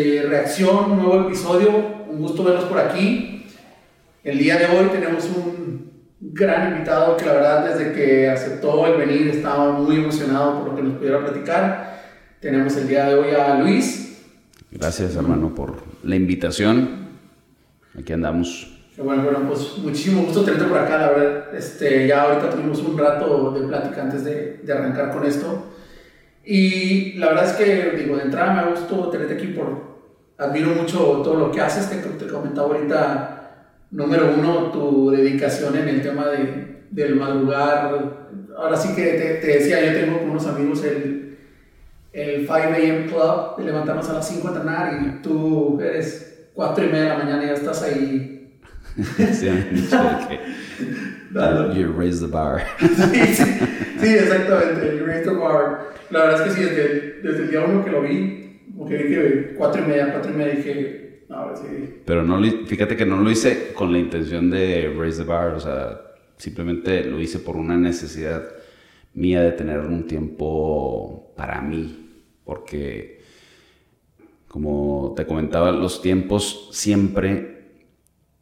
este, reacción, un nuevo episodio. Un gusto verlos por aquí. El día de hoy tenemos un gran invitado que la verdad desde que aceptó el venir estaba muy emocionado por lo que nos pudiera platicar. Tenemos el día de hoy a Luis. Gracias hermano por la invitación. Aquí andamos. Bueno, bueno, pues muchísimo gusto tenerte por acá, la verdad. Este, ya ahorita tuvimos un rato de plática antes de, de arrancar con esto. Y la verdad es que, digo, de entrada me gustó tenerte aquí por... Admiro mucho todo lo que haces, te, te comentaba ahorita, número uno, tu dedicación en el tema de, del madrugar. Ahora sí que te, te decía, yo tengo con unos amigos el, el 5 a.m. Club, de levantarnos a las 5 a entrenar y tú eres 4 y media de la mañana y ya estás ahí. sí, You raise the bar. sí, sí, sí, exactamente, you raise the bar. La verdad es que sí, desde, desde el día uno que lo vi, como que dije cuatro y media, cuatro y media, dije, no, sí. Pero no, fíjate que no lo hice con la intención de raise the bar, o sea, simplemente lo hice por una necesidad mía de tener un tiempo para mí, porque como te comentaba, los tiempos siempre,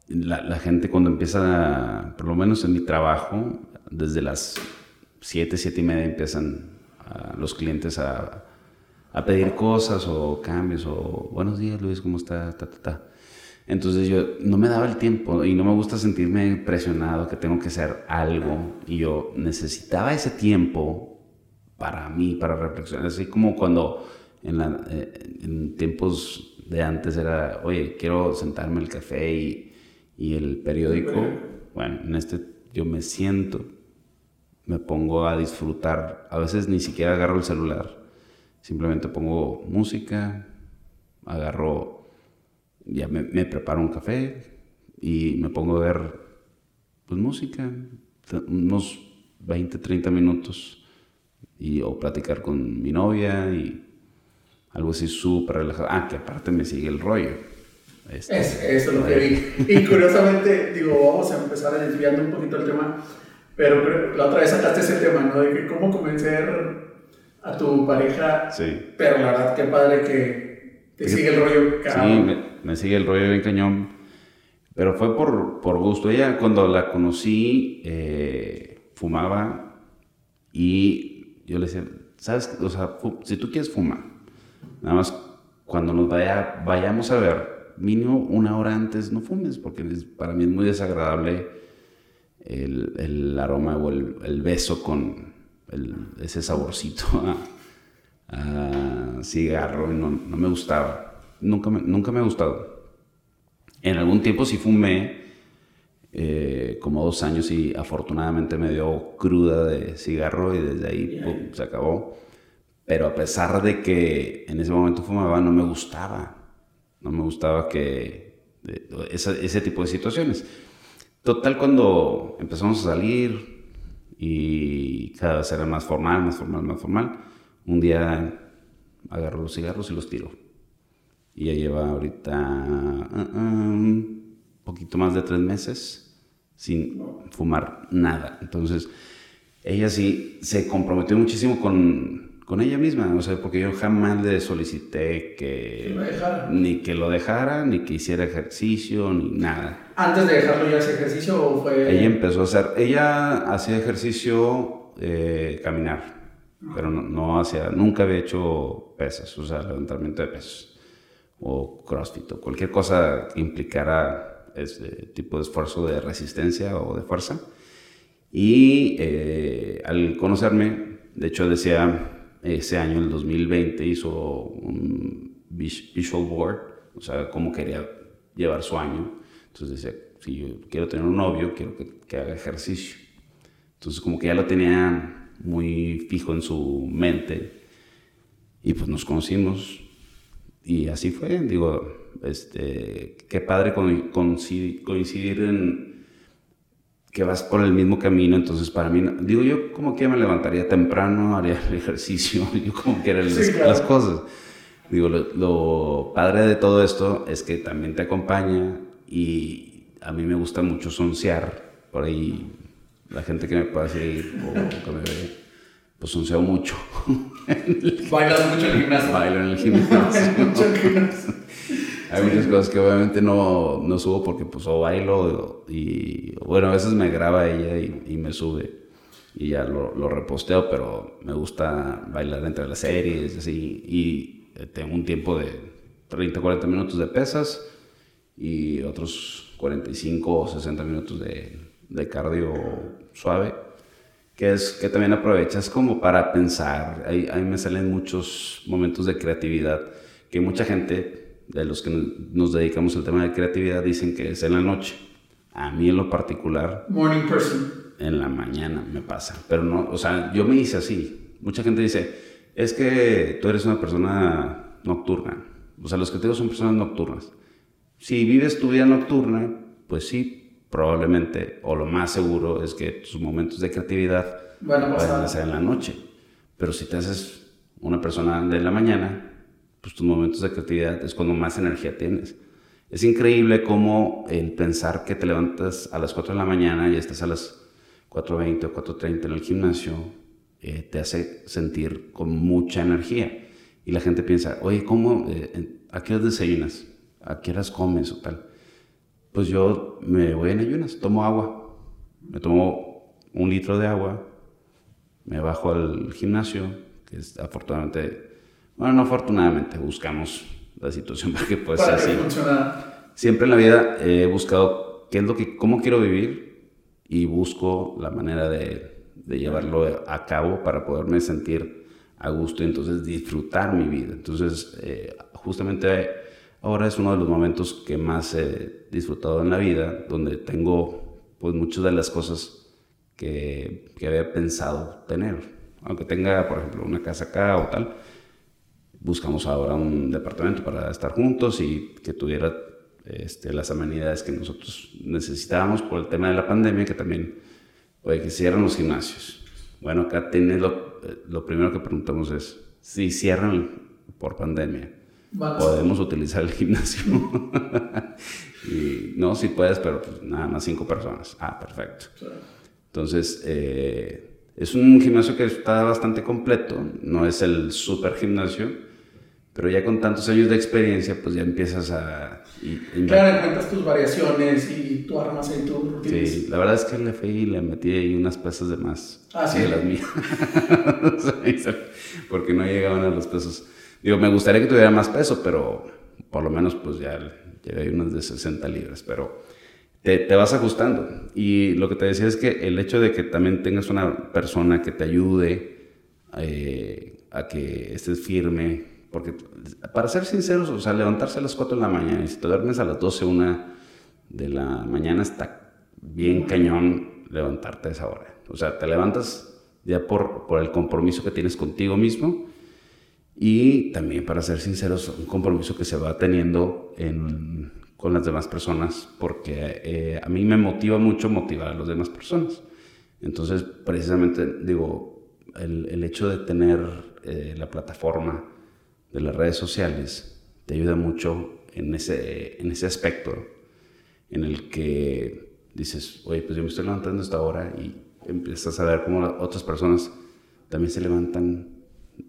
la, la gente cuando empieza, por lo menos en mi trabajo, desde las 7, 7 y media empiezan los clientes a, a, pedir cosas o cambios o buenos días Luis, ¿cómo está? Ta, ta, ta. Entonces yo no me daba el tiempo y no me gusta sentirme presionado que tengo que hacer algo y yo necesitaba ese tiempo para mí, para reflexionar, así como cuando en, la, eh, en tiempos de antes era, oye, quiero sentarme el café y, y el periódico. Bueno, en este yo me siento me pongo a disfrutar. A veces ni siquiera agarro el celular. Simplemente pongo música, agarro, ya me, preparo un café y me pongo a ver pues, música, unos 20, 30 minutos y, o platicar con mi novia y algo así súper relajado. Ah, que aparte me sigue el rollo. Este, eso es lo que vi. Y curiosamente, digo, vamos a empezar desviando un poquito el tema pero la otra vez sacaste ese tema, ¿no? De que cómo convencer a tu pareja. Sí. Pero la verdad, qué padre que te sigue el rollo. Sí, me, sigue el rollo bien cañón. Pero fue por, por gusto. Ella, cuando la conocí, eh, fumaba y yo le decía, ¿sabes? O sea, si tú quieres fumar, nada más cuando nos vaya, vayamos a ver, mínimo una hora antes no fumes, porque para mí es muy desagradable el, el aroma o el, el, beso con ese saborcito a, cigarro no, no, me gustaba. Nunca me, nunca me ha gustado. En algún tiempo sí fumé, eh, como dos años, y afortunadamente me dio cruda de cigarro y desde ahí se acabó. Pero a pesar de que en ese momento fumaba, no me gustaba. No me gustaba que ese, ese tipo de situaciones. Total, cuando empezamos a salir y cada vez era más formal, más formal, más formal, un día agarro los cigarros y los tiro. Y ya lleva ahorita un uh, uh, poquito más de tres meses sin fumar nada. Entonces, ella sí se comprometió muchísimo con con ella misma, o sea, porque yo jamás le solicité que, ni que lo dejara, ni que hiciera ejercicio, ni nada. ¿Antes de dejarlo ya ese ejercicio o fue...? Ella empezó a hacer, ella hacía ejercicio, eh, caminar, pero no, no, hacía, nunca había hecho pesas, o sea, levantamiento de pesos, o crossfit, o cualquier cosa que implicara ese tipo de esfuerzo de resistencia o de fuerza. Y eh, al conocerme, de hecho decía, ese año, el 2020, hizo un visual board, o sea, cómo quería llevar su año. Entonces decía, si yo quiero tener un novio, quiero que, haga ejercicio. Entonces como que ya lo tenía muy fijo en su mente. Y pues nos conocimos. Y así fue, digo, este, qué padre coincidir en que vas por el mismo camino, entonces para mí, digo yo como que me levantaría temprano, haría el ejercicio, yo como que las, cosas. Digo, lo, padre de todo esto es que también te acompaña y a mí me gusta mucho sonciar, por ahí la gente que me pueda seguir o que me ve, pues sonceo mucho. Bailas mucho en el gimnasio. Bailo en el gimnasio. mucho en el gimnasio. Hay muchas cosas que obviamente no, no subo porque pues o bailo y bueno, a veces me graba ella y, y me sube y ya lo, lo, reposteo, pero me gusta bailar entre las series así y tengo un tiempo de 30, 40 minutos de pesas y otros 45 o 60 minutos de, de cardio suave que es que también aprovechas como para pensar. Ahí, ahí me salen muchos momentos de creatividad que mucha gente de los que nos dedicamos al tema de creatividad dicen que es en la noche. A mí en lo particular... Morning person. En la mañana me pasa. Pero no, o sea, yo me hice así. Mucha gente dice, es que tú eres una persona nocturna. O sea, los creativos son personas nocturnas. Si vives tu vida nocturna, pues sí, probablemente, o lo más seguro, es que tus momentos de creatividad bueno, van a ser en la noche. Pero si te haces una persona de la mañana, pues tus momentos de creatividad es cuando más energía tienes. Es increíble cómo el pensar que te levantas a las 4 de la mañana y estás a las 4.20 o 4.30 en el gimnasio, eh, te hace sentir con mucha energía. Y la gente piensa, oye, ¿cómo? Eh, ¿A qué horas desayunas? ¿A qué horas comes o tal? pues yo me voy en ayunas, tomo agua, me tomo un litro de agua, me bajo al gimnasio, que es afortunadamente, bueno, no afortunadamente, buscamos la situación para que pueda ser así. Siempre en la vida he buscado qué es lo que, cómo quiero vivir y busco la manera de, de llevarlo a cabo para poderme sentir a gusto y entonces disfrutar mi vida. Entonces, eh, justamente ahora es uno de los momentos que más he disfrutado en la vida, donde tengo pues muchas de las cosas que, que había pensado tener. Aunque tenga, por ejemplo, una casa acá o tal, buscamos ahora un departamento para estar juntos y que tuviera este, las amenidades que nosotros necesitábamos por el tema de la pandemia, que también puede que cierren los gimnasios. Bueno, acá tiene lo, lo primero que preguntamos es si cierran por pandemia podemos utilizar el gimnasio. y no, si puedes, pero pues, nada más cinco personas. Ah, perfecto. Entonces, eh, es un gimnasio que está bastante completo, no es el super gimnasio, pero ya con tantos años de experiencia, pues ya empiezas a... Y, claro, encuentras tus variaciones y tú armas ahí tu Sí, la verdad es que le fui y le metí ahí unas pesas de más. Ah, sí. De las mías. Porque no llegaban a los pesos Digo, me gustaría que tuviera más peso, pero por lo menos pues ya llegué a unas de 60 libras, pero te, te, vas ajustando. Y lo que te decía es que el hecho de que también tengas una persona que te ayude eh, a que estés firme, porque para ser sinceros, o sea, levantarse a las 4 de la mañana y si te duermes a las 12, 1 de la mañana está bien cañón levantarte a esa hora. O sea, te levantas ya por, por el compromiso que tienes contigo mismo y también, para ser sinceros, un compromiso que se va teniendo en, con las demás personas, porque eh, a mí me motiva mucho motivar a las demás personas. Entonces, precisamente, digo, el, el hecho de tener eh, la plataforma de las redes sociales te ayuda mucho en ese, en ese aspecto en el que dices, oye, pues yo me estoy levantando esta hora y empiezas a ver cómo otras personas también se levantan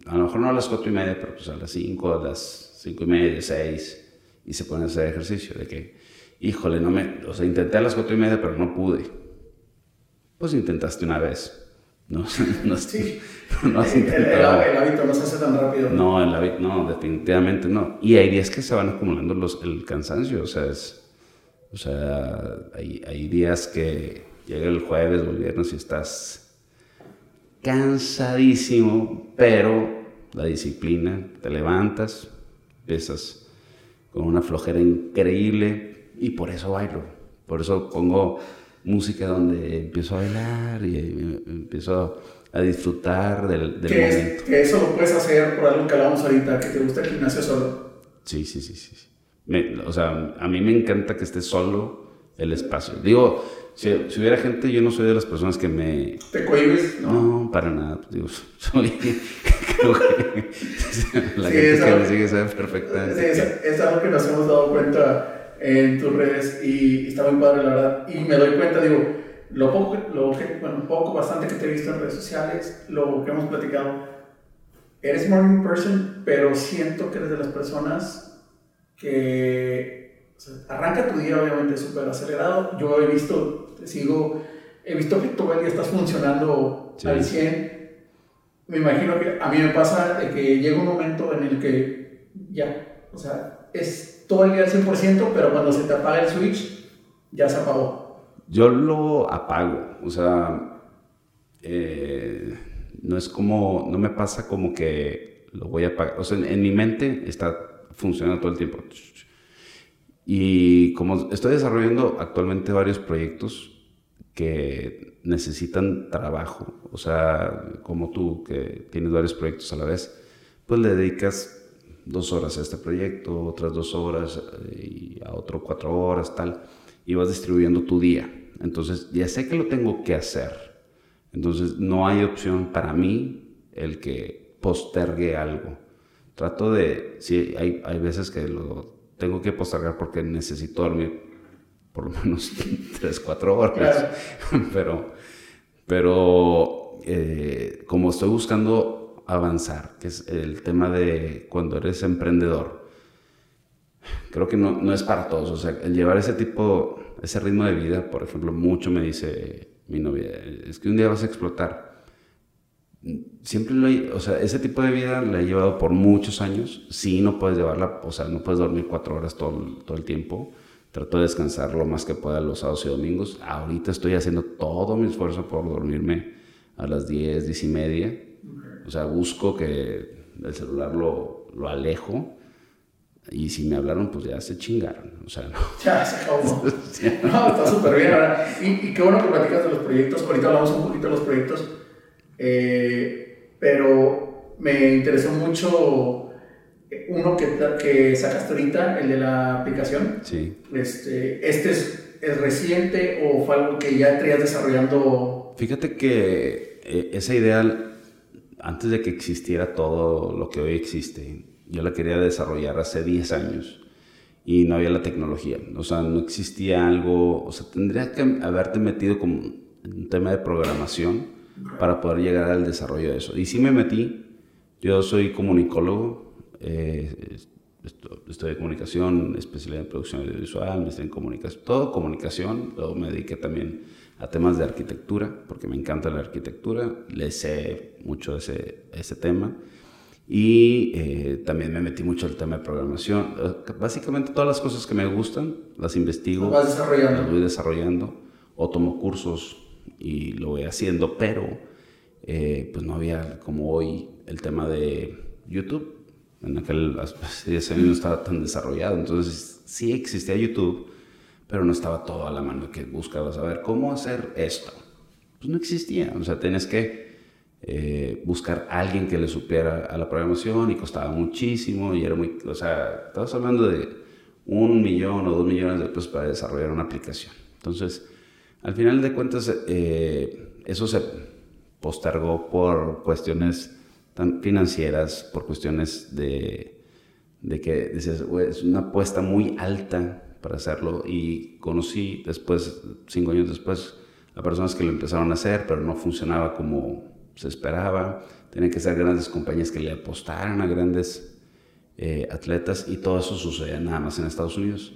a lo mejor no a las cuatro y media, pero pues a las cinco, a las cinco y media, seis, y se pone a hacer ejercicio, de que, híjole, no me, o sea, intenté a las cuatro y media, pero no pude. Pues intentaste una vez. No, no, sí. no has intentado. El, hábito no se hace tan rápido. No, el hábito, no, definitivamente no. Y hay días que se van acumulando los, el cansancio, o sea, es, o sea, hay, hay días que llega el jueves o el viernes y estás cansadísimo, pero la disciplina, te levantas, empiezas con una flojera increíble y por eso bailo. Por eso pongo música donde empiezo a bailar y empiezo a disfrutar del, del momento. que eso lo puedes hacer por algo que hablamos ahorita, que te gusta el gimnasio solo. Sí, sí, sí, sí. o sea, a mí me encanta que esté solo el espacio. Digo, si, hubiera gente, yo no soy de las personas que me... ¿Te cohibes? No, no para nada. Pues, digo, soy... creo que la gente que me sigue sabe perfectamente. Sí, es, algo que nos hemos dado cuenta en tus redes y está muy padre, la verdad. Y me doy cuenta, digo, lo poco, lo que, bueno, poco, bastante que te he visto en redes sociales, lo que hemos platicado, eres morning person, pero siento que eres de las personas que arranca tu día obviamente súper acelerado. Yo he visto, te sigo, he visto que todo el día estás funcionando al 100. Me imagino que a mí me pasa de que llega un momento en el que ya, o sea, es todo el día al 100%, pero cuando se te apaga el switch, ya se apagó. Yo lo apago, o sea, eh, no es como, no me pasa como que lo voy a apagar, o sea, en, mi mente está funcionando todo el tiempo. Y como estoy desarrollando actualmente varios proyectos que necesitan trabajo, o sea, como tú que tienes varios proyectos a la vez, pues le dedicas dos horas a este proyecto, otras dos horas eh, y a otro cuatro horas, tal, y vas distribuyendo tu día. Entonces, ya sé que lo tengo que hacer. Entonces, no hay opción para mí el que postergue algo. Trato de, sí, hay, hay veces que lo tengo que postergar porque necesito dormir por lo menos tres, cuatro horas. Pero, pero eh, como estoy buscando avanzar, que es el tema de cuando eres emprendedor. Creo que no, no es para todos, o sea, el llevar ese tipo, ese ritmo de vida, por ejemplo, mucho me dice mi novia, es que un día vas a explotar. Siempre lo, o sea, ese tipo de vida la he llevado por muchos años. Sí, no puedes llevarla, o sea, no puedes dormir cuatro horas todo, todo el tiempo. Trato de descansar lo más que pueda los sábados y domingos. Ahorita estoy haciendo todo mi esfuerzo por dormirme a las 10, 10 y media o sea, busco que el celular lo, lo alejo y si me hablaron, pues ya se chingaron. O sea, no. Ya se acabó. No, está súper bien. Ahora. Y, y, qué bueno que platicas de los proyectos. Ahorita hablamos un poquito de los proyectos. Eh, pero me interesó mucho uno que, que sacaste ahorita, el de la aplicación. Sí. Este, ¿Este es, es reciente o fue algo que ya estarías desarrollando? Fíjate que eh, esa idea antes de que existiera todo lo que hoy existe, yo la quería desarrollar hace 10 años y no había la tecnología. O sea, no existía algo, o sea, tendría que haberte metido como un tema de programación para poder llegar al desarrollo de eso. Y sí me metí, yo soy comunicólogo, eh, de comunicación, especialidad en producción audiovisual, me estoy en comunicación, todo comunicación, luego me dediqué también a temas de arquitectura, porque me encanta la arquitectura, le sé mucho ese, ese tema. Y eh, también me metí mucho al tema de programación. Eh, básicamente todas las cosas que me gustan, las investigo, las, desarrollando. las voy desarrollando, o tomo cursos y lo voy haciendo, pero eh, pues no había como hoy el tema de YouTube. En aquel ese no estaba tan desarrollado, entonces sí existía YouTube, pero no estaba todo a la mano que buscabas saber cómo hacer esto. Pues no existía, o sea, tienes que eh, buscar a alguien que le supiera a la programación y costaba muchísimo y era muy, o sea, estabas hablando de un millón o dos millones de pesos para desarrollar una aplicación. Entonces, al final de cuentas, eh, eso se postergó por cuestiones financieras, por cuestiones de, de que es una apuesta muy alta para hacerlo y conocí después, cinco años después, a personas que lo empezaron a hacer, pero no funcionaba como se esperaba. Tenían que ser grandes compañías que le apostaran a grandes eh, atletas y todo eso sucede nada más en Estados Unidos.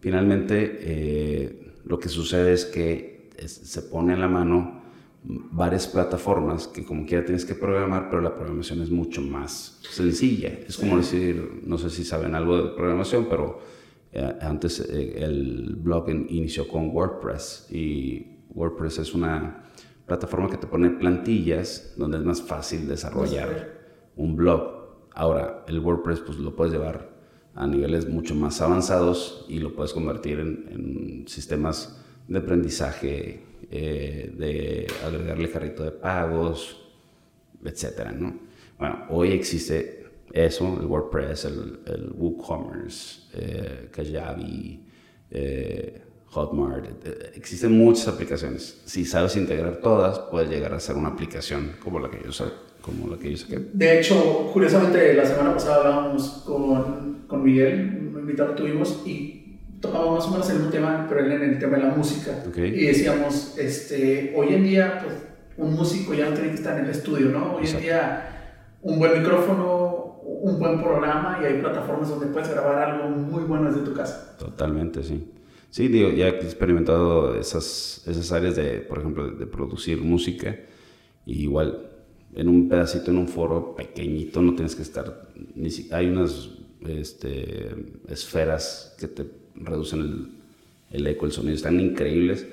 Finalmente, eh, lo que sucede es que se pone en la mano varias plataformas que como quiera tienes que programar, pero la programación es mucho más sencilla. Es como decir, no sé si saben algo de programación, pero antes eh, el blog inició con WordPress y WordPress es una plataforma que te pone plantillas donde es más fácil desarrollar un blog. Ahora, el WordPress pues lo puedes llevar a niveles mucho más avanzados y lo puedes convertir en, sistemas de aprendizaje, eh, de agregarle carrito de pagos, etcétera, ¿no? Bueno, hoy existe eso, el WordPress, el, el WooCommerce, eh, Kajabi, eh, Hotmart. Eh, existen muchas aplicaciones. Si sabes integrar todas, puedes llegar a ser una aplicación como la que yo, como la que yo saqué. De hecho, curiosamente, la semana pasada hablábamos con, con Miguel, un invitado tuvimos, y tocaba más o menos el mismo tema, pero él en el tema de la música. Okay. Y decíamos, este, hoy en día, pues, un músico ya no tiene que estar en el estudio, ¿no? Hoy en día, un buen micrófono, un buen programa y hay plataformas donde puedes grabar algo muy bueno desde tu casa. Totalmente, sí. Sí, digo, ya he experimentado esas, esas áreas de, por ejemplo, de, producir música. Y igual, en un pedacito, en un foro pequeñito, no tienes que estar. Ni si, hay unas este, esferas que te reducen el, el eco, el sonido, están increíbles.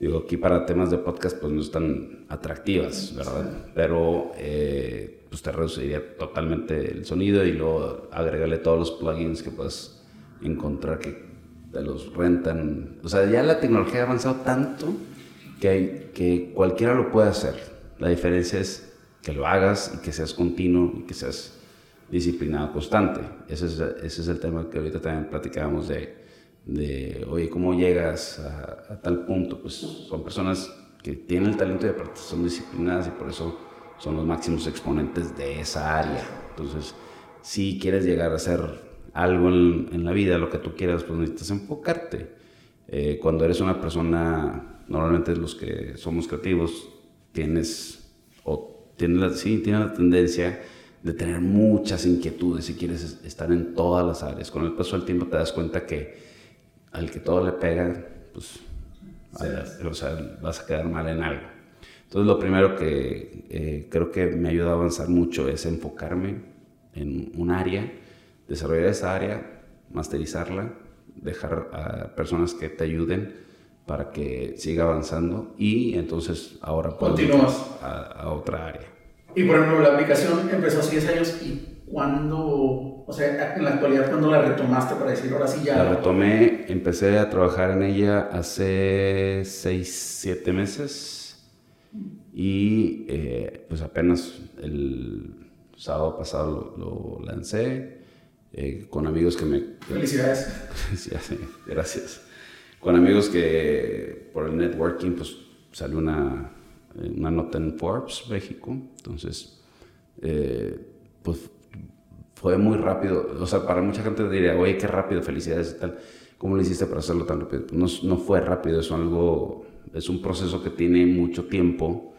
Digo, aquí para temas de podcast, pues no están atractivas, ¿verdad? Pero eh, pues te reduciría totalmente el sonido y luego agregarle todos los plugins que puedas encontrar que te los rentan. O sea, ya la tecnología ha avanzado tanto que, hay, que cualquiera lo puede hacer. La diferencia es que lo hagas y que seas continuo y que seas disciplinado, constante. Ese es, ese es el tema que ahorita también platicábamos de, de oye, ¿cómo llegas a, a, tal punto? Pues son personas que tienen el talento y aparte son disciplinadas y por eso son los máximos exponentes de esa área. Entonces, si quieres llegar a ser algo en, en la vida, lo que tú quieras, pues necesitas enfocarte. Eh, cuando eres una persona, normalmente los que somos creativos, tienes, o tienes la, sí, tienes la tendencia de tener muchas inquietudes y quieres estar en todas las áreas. Con el paso del tiempo te das cuenta que al que todo le pega, pues, sí. a, o sea, vas a quedar mal en algo. Entonces, lo primero que eh, creo que me ayuda a avanzar mucho es enfocarme en un área, desarrollar esa área, masterizarla, dejar a personas que te ayuden para que siga avanzando y entonces ahora continúas a, a, otra área. Y por ejemplo, la aplicación empezó hace 10 años y cuando, o sea, en la actualidad, ¿cuándo la retomaste para decir ahora sí ya? La retomé, empecé a trabajar en ella hace 6, 7 meses y eh, pues apenas el sábado pasado lo, lo lancé eh, con amigos que me... Felicidades. sí, gracias. Con amigos que por el networking pues salió una, una nota en Forbes, México. Entonces, eh, pues fue muy rápido. O sea, para mucha gente diría, oye, qué rápido, felicidades y tal. ¿Cómo lo hiciste para hacerlo tan rápido? No, no fue rápido, es algo, es un proceso que tiene mucho tiempo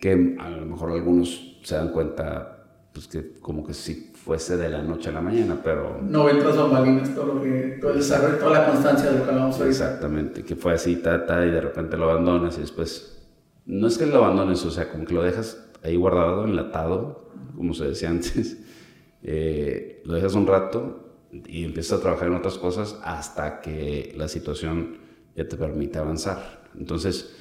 que a lo mejor algunos se dan cuenta, pues que como que si fuese de la noche a la mañana, pero... No ven tras bambalinas todo lo que, todo el desarrollo, toda la constancia de lo que hablamos ahorita. Exactamente, que fue así, ta, ta, y de repente lo abandonas y después... No es que lo abandones, o sea, como que lo dejas ahí guardado, enlatado, como se decía antes, eh, lo dejas un rato y empiezas a trabajar en otras cosas hasta que la situación ya te permite avanzar. Entonces,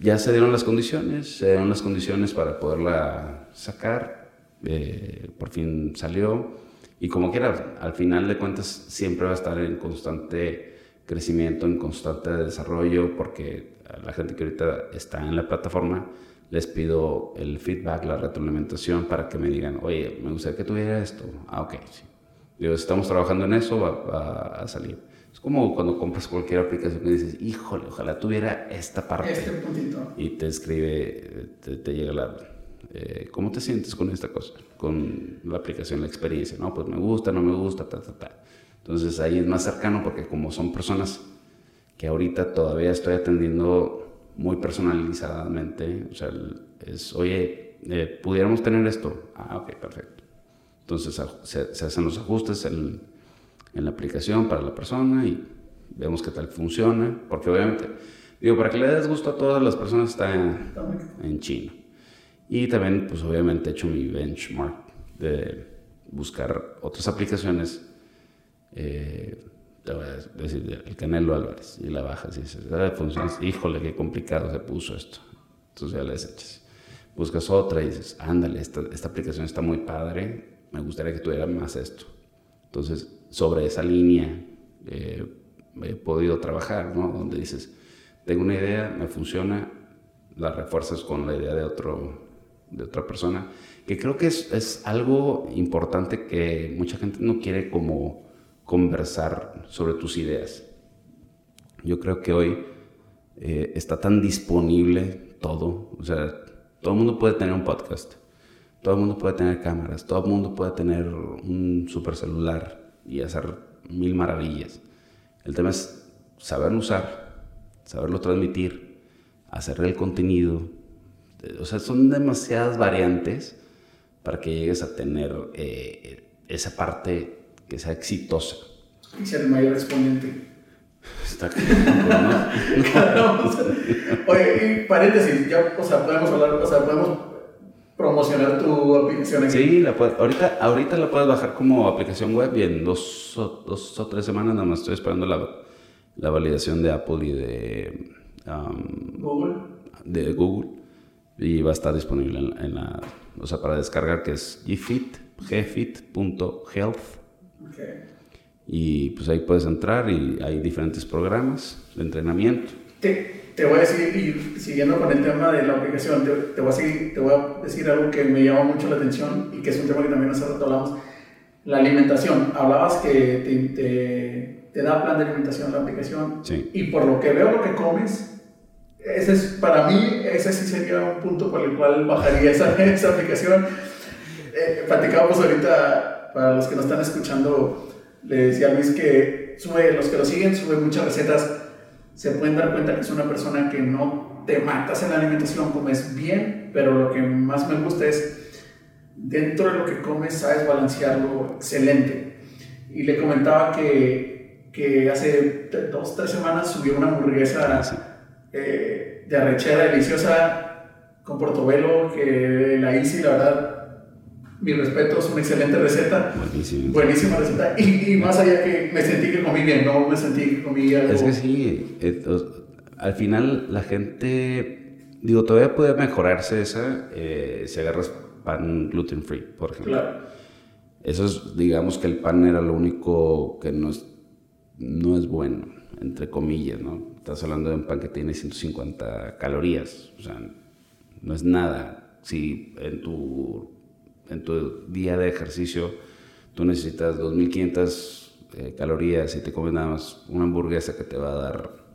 ya se dieron las condiciones, se dieron las condiciones para poderla sacar, eh, por fin salió y como quiera, al final de cuentas siempre va a estar en constante crecimiento, en constante desarrollo, porque a la gente que ahorita está en la plataforma les pido el feedback, la retroalimentación para que me digan, oye, me gustaría que tuviera esto. Ah, ok, sí. Digo, estamos trabajando en eso, va, va a salir. Es como cuando compras cualquier aplicación y dices, híjole, ojalá tuviera esta parte. Este puntito. Y te escribe, te, te llega la... Eh, ¿Cómo te sientes con esta cosa? Con la aplicación, la experiencia. No, pues me gusta, no me gusta, ta, ta, ta. Entonces ahí es más cercano porque como son personas que ahorita todavía estoy atendiendo muy personalizadamente, o sea, es, oye, eh, ¿pudiéramos tener esto? Ah, ok, perfecto. Entonces se, se hacen los ajustes, el en la aplicación para la persona y vemos qué tal funciona, porque obviamente, digo, para que le des gusto a todas las personas está en, en China. Y también, pues obviamente he hecho mi benchmark de buscar otras aplicaciones. Eh, te voy a decir, el Canelo Álvarez, y la bajas y dices, ah, funciona, híjole, qué complicado se puso esto. Entonces ya le desechas. Buscas otra y dices, ándale, esta, esta aplicación está muy padre, me gustaría que tuviera más esto. Entonces, sobre esa línea he podido trabajar, ¿no? Donde dices, tengo una idea, me funciona, la refuerzas con la idea de, otro, de otra persona, que creo que es, es algo importante que mucha gente no quiere como conversar sobre tus ideas. Yo creo que hoy eh, está tan disponible todo, o sea, todo el mundo puede tener un podcast, todo el mundo puede tener cámaras, todo el mundo puede tener un super celular, y hacer mil maravillas. El tema es saberlo usar, saberlo transmitir, hacer el contenido. O sea, son demasiadas variantes para que llegues a tener eh, esa parte que sea exitosa. Y ser el mayor exponente. Está claro, ¿no? Oye, paréntesis, ya, o sea, podemos hablar, o sea, podemos promocionar tu aplicación aquí. Sí, la ahorita, ahorita la puedes bajar como aplicación web y en dos o, dos o tres semanas nada más estoy esperando la, la validación de Apple y de um, Google. De Google. Y va a estar disponible en, la, o sea, para descargar que es gfit, gfit.health. Okay. Y pues ahí puedes entrar y hay diferentes programas de entrenamiento. Te, te voy a decir, y siguiendo con el tema de la aplicación, te, te, voy a seguir, te voy a decir algo que me llama mucho la atención y que es un tema que también hace rato hablamos. La alimentación. Hablabas que te, te, da plan de alimentación la aplicación. Sí. Y por lo que veo lo que comes, ese es, para mí, ese sí sería un punto por el cual bajaría esa, esa aplicación. Eh, platicábamos ahorita, para los que nos están escuchando, le decía a Luis que sube, los que lo siguen, sube muchas recetas se pueden dar cuenta que es una persona que no te matas en la alimentación, comes bien, pero lo que más me gusta es, dentro de lo que comes, sabes balancearlo excelente. Y le comentaba que, que hace dos, tres semanas subió una hamburguesa eh, de arrechera deliciosa con portobelo, que la hice y la verdad mi respeto, es una excelente receta. Buenísima. Buenísima receta. Y, más allá que me sentí que comí bien, no me sentí que comí algo. Es que sí, al final la gente, digo, todavía puede mejorarse esa eh, si agarras pan gluten free, por ejemplo. Claro. Eso es, digamos que el pan era lo único que no es, no es bueno, entre comillas, ¿no? Estás hablando de un pan que tiene 150 calorías, o sea, no es nada. Si en tu en tu día de ejercicio tú necesitas 2500 eh, calorías y te comes nada más una hamburguesa que te va a dar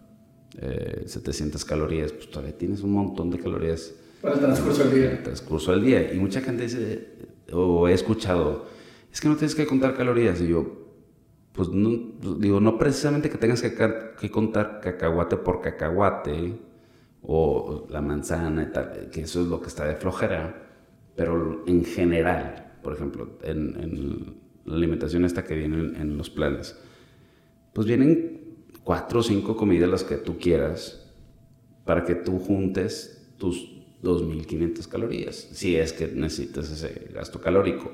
700 eh, calorías, pues todavía tienes un montón de calorías. Para el transcurso del día. el transcurso del día. Y mucha gente dice, o he escuchado, es que no tienes que contar calorías. Y yo, pues no, digo, no precisamente que tengas que, que contar cacahuate por cacahuate o la manzana y tal, que eso es lo que está de flojera pero en general, por ejemplo, en, la alimentación esta que viene en, los planes, pues vienen cuatro o cinco comidas las que tú quieras para que tú juntes tus 2.500 calorías, si es que necesitas ese gasto calórico.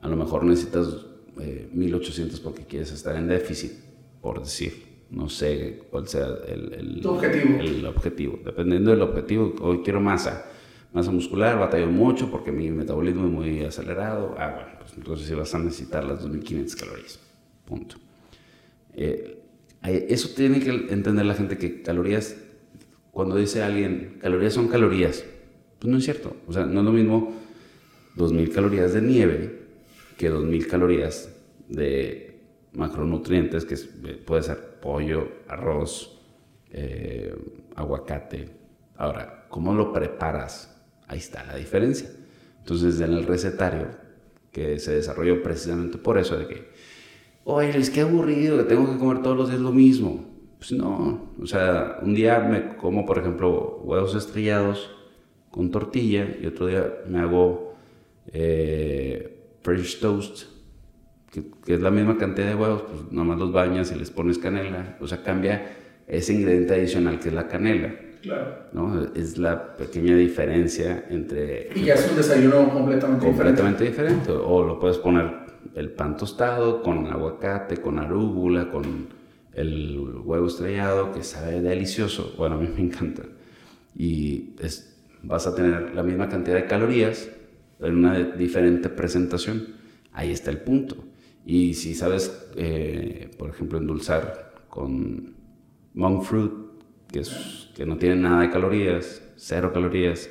A lo mejor necesitas 1.800 eh, porque quieres estar en déficit, por decir. No sé cuál sea el, el, objetivo. el objetivo. Dependiendo del objetivo, hoy quiero masa masa muscular, batallo mucho porque mi metabolismo es muy acelerado. Ah, bueno, pues entonces vas a necesitar las 2500 calorías. Punto. Eh, eso tiene que entender la gente que calorías, cuando dice alguien, calorías son calorías, pues no es cierto. O sea, no es lo mismo 2000 calorías de nieve que 2000 calorías de macronutrientes, que puede ser pollo, arroz, eh, aguacate. Ahora, ¿cómo lo preparas? Ahí está la diferencia. Entonces, en el recetario, que se desarrolló precisamente por eso, de que, oye, es que aburrido, que tengo que comer todos los días lo mismo. Pues no, o sea, un día me como, por ejemplo, huevos estrellados con tortilla y otro día me hago eh, French toast, que, que, es la misma cantidad de huevos, pues nomás los bañas y les pones canela. O sea, cambia ese ingrediente adicional que es la canela. Claro. ¿no? Es la pequeña diferencia entre... Y ya es un desayuno completamente, completamente diferente. O lo puedes poner el pan tostado con aguacate, con arúgula, con el huevo estrellado, que sabe delicioso. Bueno, a mí me encanta. Y es, vas a tener la misma cantidad de calorías en una diferente presentación. Ahí está el punto. Y si sabes, eh, por ejemplo, endulzar con monk fruit, que es que no tiene nada de calorías, cero calorías.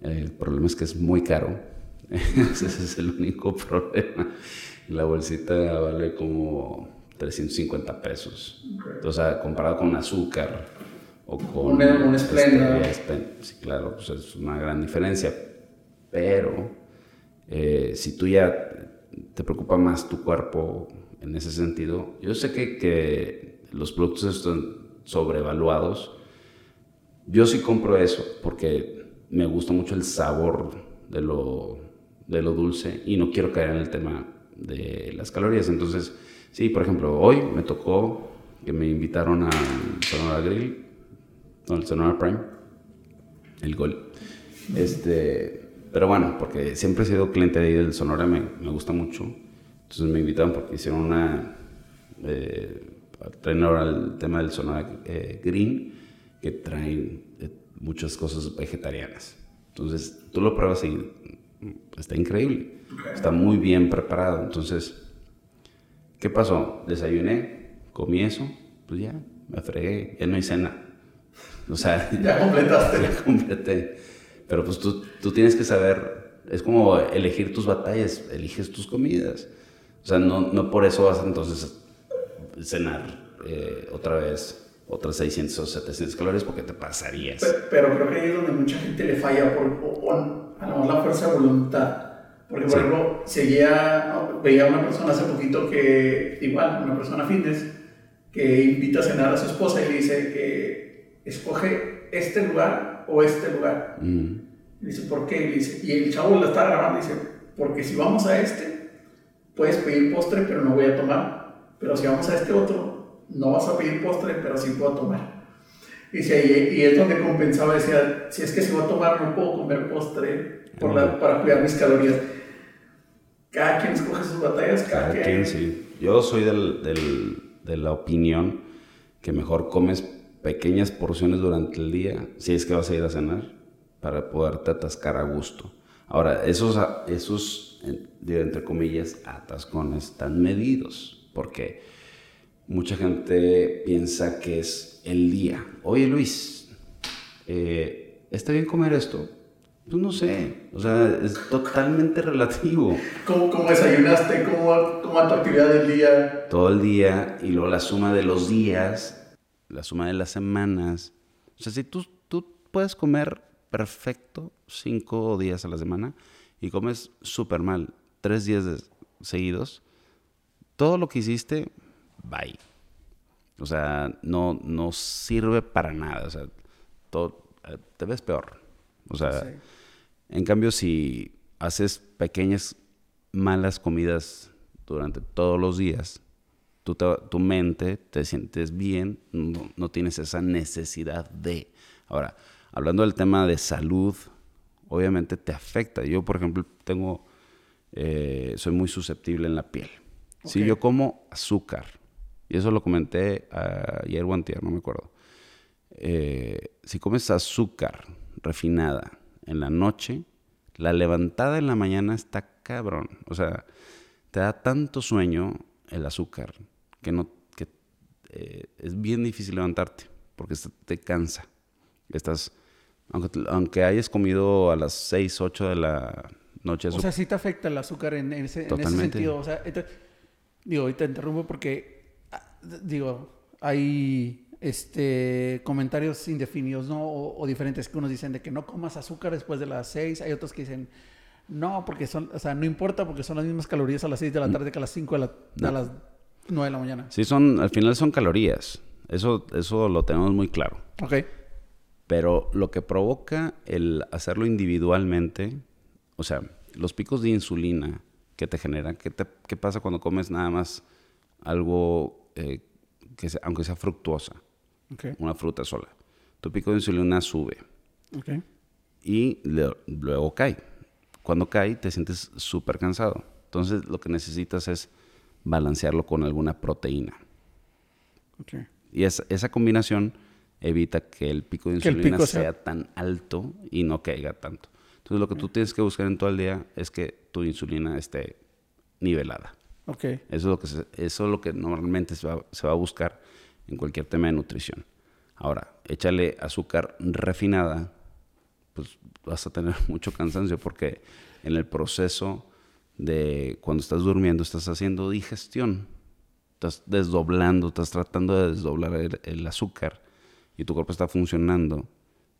El problema es que es muy caro. Ese es el único problema. La bolsita vale como 350 pesos. O sea, comparado con azúcar o con... Un, un Sí, claro, pues es una gran diferencia. Pero eh, si tú ya te preocupa más tu cuerpo en ese sentido, yo sé que, que los productos están sobrevaluados. Yo sí compro eso porque me gusta mucho el sabor de lo, de lo dulce y no quiero caer en el tema de las calorías. Entonces, sí, por ejemplo, hoy me tocó que me invitaron al Sonora Grill, no, el Sonora Prime, el gol. Este, pero bueno, porque siempre he sido cliente de ahí del Sonora, me, me gusta mucho. Entonces me invitaron porque hicieron una... Eh, traen ahora el tema del Sonora eh, Green, que traen eh, muchas cosas vegetarianas. Entonces tú lo pruebas y mm, está increíble. Está muy bien preparado. Entonces, ¿qué pasó? Desayuné, comí eso, pues ya, me fregué, ya no hay cena. O sea, ya completaste. Ya completé. Pero pues tú, tú tienes que saber, es como elegir tus batallas, eliges tus comidas. O sea, no, no por eso vas entonces cenar eh, otra vez otras 600 o 700 calorías porque te pasarías. Pero, creo que ahí es donde mucha gente le falla por, o, a lo mejor la fuerza de voluntad. Porque, por ejemplo, seguía, veía a una persona hace poquito que, igual, una persona fitness, que invita a cenar a su esposa y le dice que escoge este lugar o este lugar. Mm. Y dice, ¿por qué? Y, dice, y el chavo la está grabando y dice, porque si vamos a este, puedes pedir postre, pero no voy a tomar. Pero si vamos a este otro, no vas a pedir postre, pero sí puedo tomar. Y, y es donde compensaba, decía, si es que si voy a tomar, no puedo comer postre por la, para cuidar mis calorías. Cada quien escoge sus batallas, cada, quien. Sí. Yo soy del, del, de la opinión que mejor comes pequeñas porciones durante el día, si es que vas a ir a cenar, para poderte atascar a gusto. Ahora, esos, esos entre comillas, atascones están medidos, porque mucha gente piensa que es el día. Oye Luis, eh, ¿está bien comer esto? Pues no sé, o sea, es totalmente relativo. ¿Cómo, cómo desayunaste? ¿Cómo, ¿Cómo tu actividad del día? Todo el día y luego la suma de los días la suma de las semanas. O sea, si tú, tú puedes comer perfecto cinco días a la semana y comes súper mal tres días seguidos, todo lo que hiciste, bye. O sea, no, no sirve para nada. O sea, todo, eh, te ves peor. O sea, en cambio, si haces pequeñas malas comidas durante todos los días, tu mente te sientes bien, no, tienes esa necesidad de. Ahora, hablando del tema de salud, obviamente te afecta. Yo, por ejemplo, tengo, eh, soy muy susceptible en la piel. Si yo como azúcar, y eso lo comenté ayer o antier, no me acuerdo. Eh, si comes azúcar refinada en la noche, la levantada en la mañana está cabrón. O sea, te da tanto sueño el azúcar que no que eh, es bien difícil levantarte porque te cansa. Estás aunque, aunque hayas comido a las 6, 8 de la noche. O sea, sí te afecta el azúcar en, ese, en ese, sentido. O sea, digo, ahorita interrumpo porque, ah, digo, hay este, comentarios indefinidos, ¿no? O, diferentes que unos dicen de que no comas azúcar después de las 6. Hay otros que dicen, no, porque son, o sea, no importa porque son las mismas calorías a las 6 de la mm. tarde que a las 5 de la, a las 9 de la mañana. Sí, son, al final son calorías. Eso, eso lo tenemos muy claro. Ok. Pero lo que provoca el hacerlo individualmente, o sea, los picos de insulina que te generan, ¿qué, qué pasa cuando comes nada más algo eh, que aunque sea fructuosa? Okay. Una fruta sola. Tu pico de insulina sube. Okay. Y luego cae. Cuando cae te sientes súper cansado. Entonces lo que necesitas es balancearlo con alguna proteína. Y esa combinación evita que el pico de insulina sea... tan alto y no caiga tanto. Entonces lo que tú tienes que buscar en todo el día es que tu insulina esté nivelada. Okay. Eso, es lo que eso es lo que normalmente se va, se va a buscar en cualquier tema de nutrición. Ahora, échale azúcar refinada, pues vas a tener mucho cansancio porque en el proceso de cuando estás durmiendo, estás haciendo digestión, estás desdoblando, estás tratando de desdoblar el, azúcar y tu cuerpo está funcionando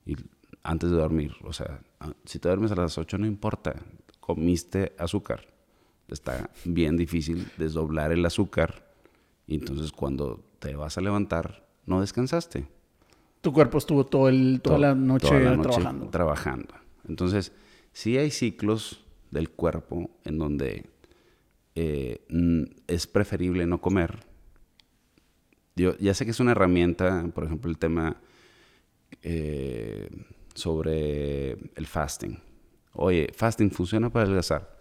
y antes de dormir, o sea, si te duermes a las 8 no importa, comiste azúcar, está bien difícil desdoblar el azúcar Y entonces cuando te vas a levantar, no descansaste. Tu cuerpo estuvo todo el, toda, la noche trabajando. Trabajando. Entonces, sí hay ciclos del cuerpo en donde eh, es preferible no comer. Yo ya sé que es una herramienta, por ejemplo, el tema eh, sobre el fasting. Oye, fasting funciona para adelgazar.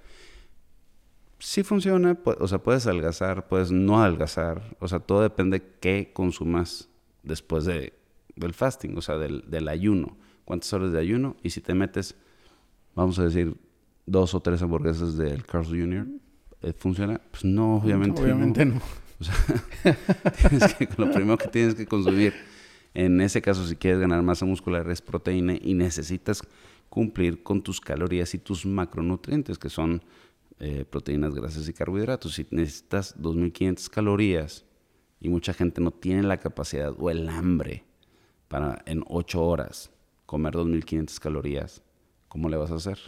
Sí funciona, o sea, puedes adelgazar, puedes no adelgazar, o sea, todo depende de qué consumas después de, del fasting, o sea, del, del ayuno. ¿Cuántas horas de ayuno? Y si te metes, vamos a decir, dos o tres hamburguesas del Carl Jr., eh, ¿funciona? Pues no, obviamente, obviamente no. O sea, lo primero que tienes que consumir, en ese caso, si quieres ganar masa muscular, es proteína y necesitas cumplir con tus calorías y tus macronutrientes, que son eh, proteínas, grasas y carbohidratos. Si necesitas 2.500 calorías y mucha gente no tiene la capacidad o el hambre para en 8 horas comer 2.500 calorías, ¿cómo le vas a hacer?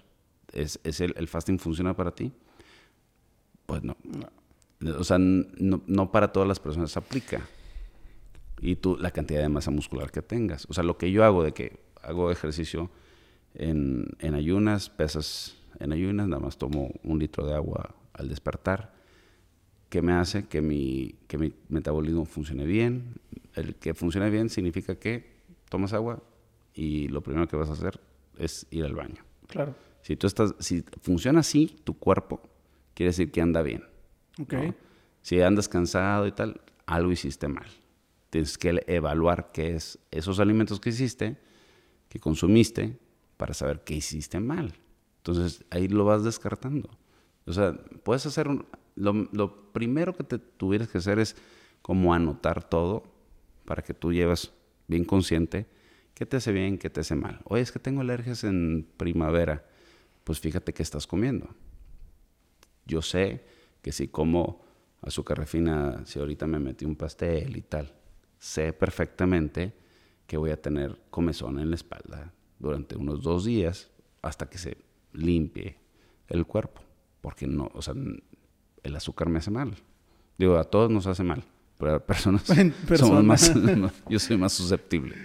¿Es, el, fasting funciona para ti? Pues no. O sea, no, para todas las personas aplica. Y tú, la cantidad de masa muscular que tengas. O sea, lo que yo hago de que hago ejercicio en, en ayunas, pesas en ayunas, nada más tomo un litro de agua al despertar, que me hace que mi, que mi metabolismo funcione bien. El que funcione bien significa que tomas agua y lo primero que vas a hacer es ir al baño. Claro. Si tú estás, si funciona así tu cuerpo, quiere decir que anda bien. Okay. Si andas cansado y tal, algo hiciste mal. Tienes que evaluar qué es esos alimentos que hiciste, que consumiste, para saber qué hiciste mal. Entonces ahí lo vas descartando. O sea, puedes hacer lo, lo, primero que te tuvieras que hacer es como anotar todo para que tú lleves bien consciente qué te hace bien, qué te hace mal. Oye, es que tengo alergias en primavera pues fíjate qué estás comiendo. Yo sé que si como azúcar refina, si ahorita me metí un pastel y tal, sé perfectamente que voy a tener comezón en la espalda durante unos dos días hasta que se limpie el cuerpo. Porque no, o sea, el azúcar me hace mal. Digo, a todos nos hace mal, pero a personas, somos más, yo soy más susceptible.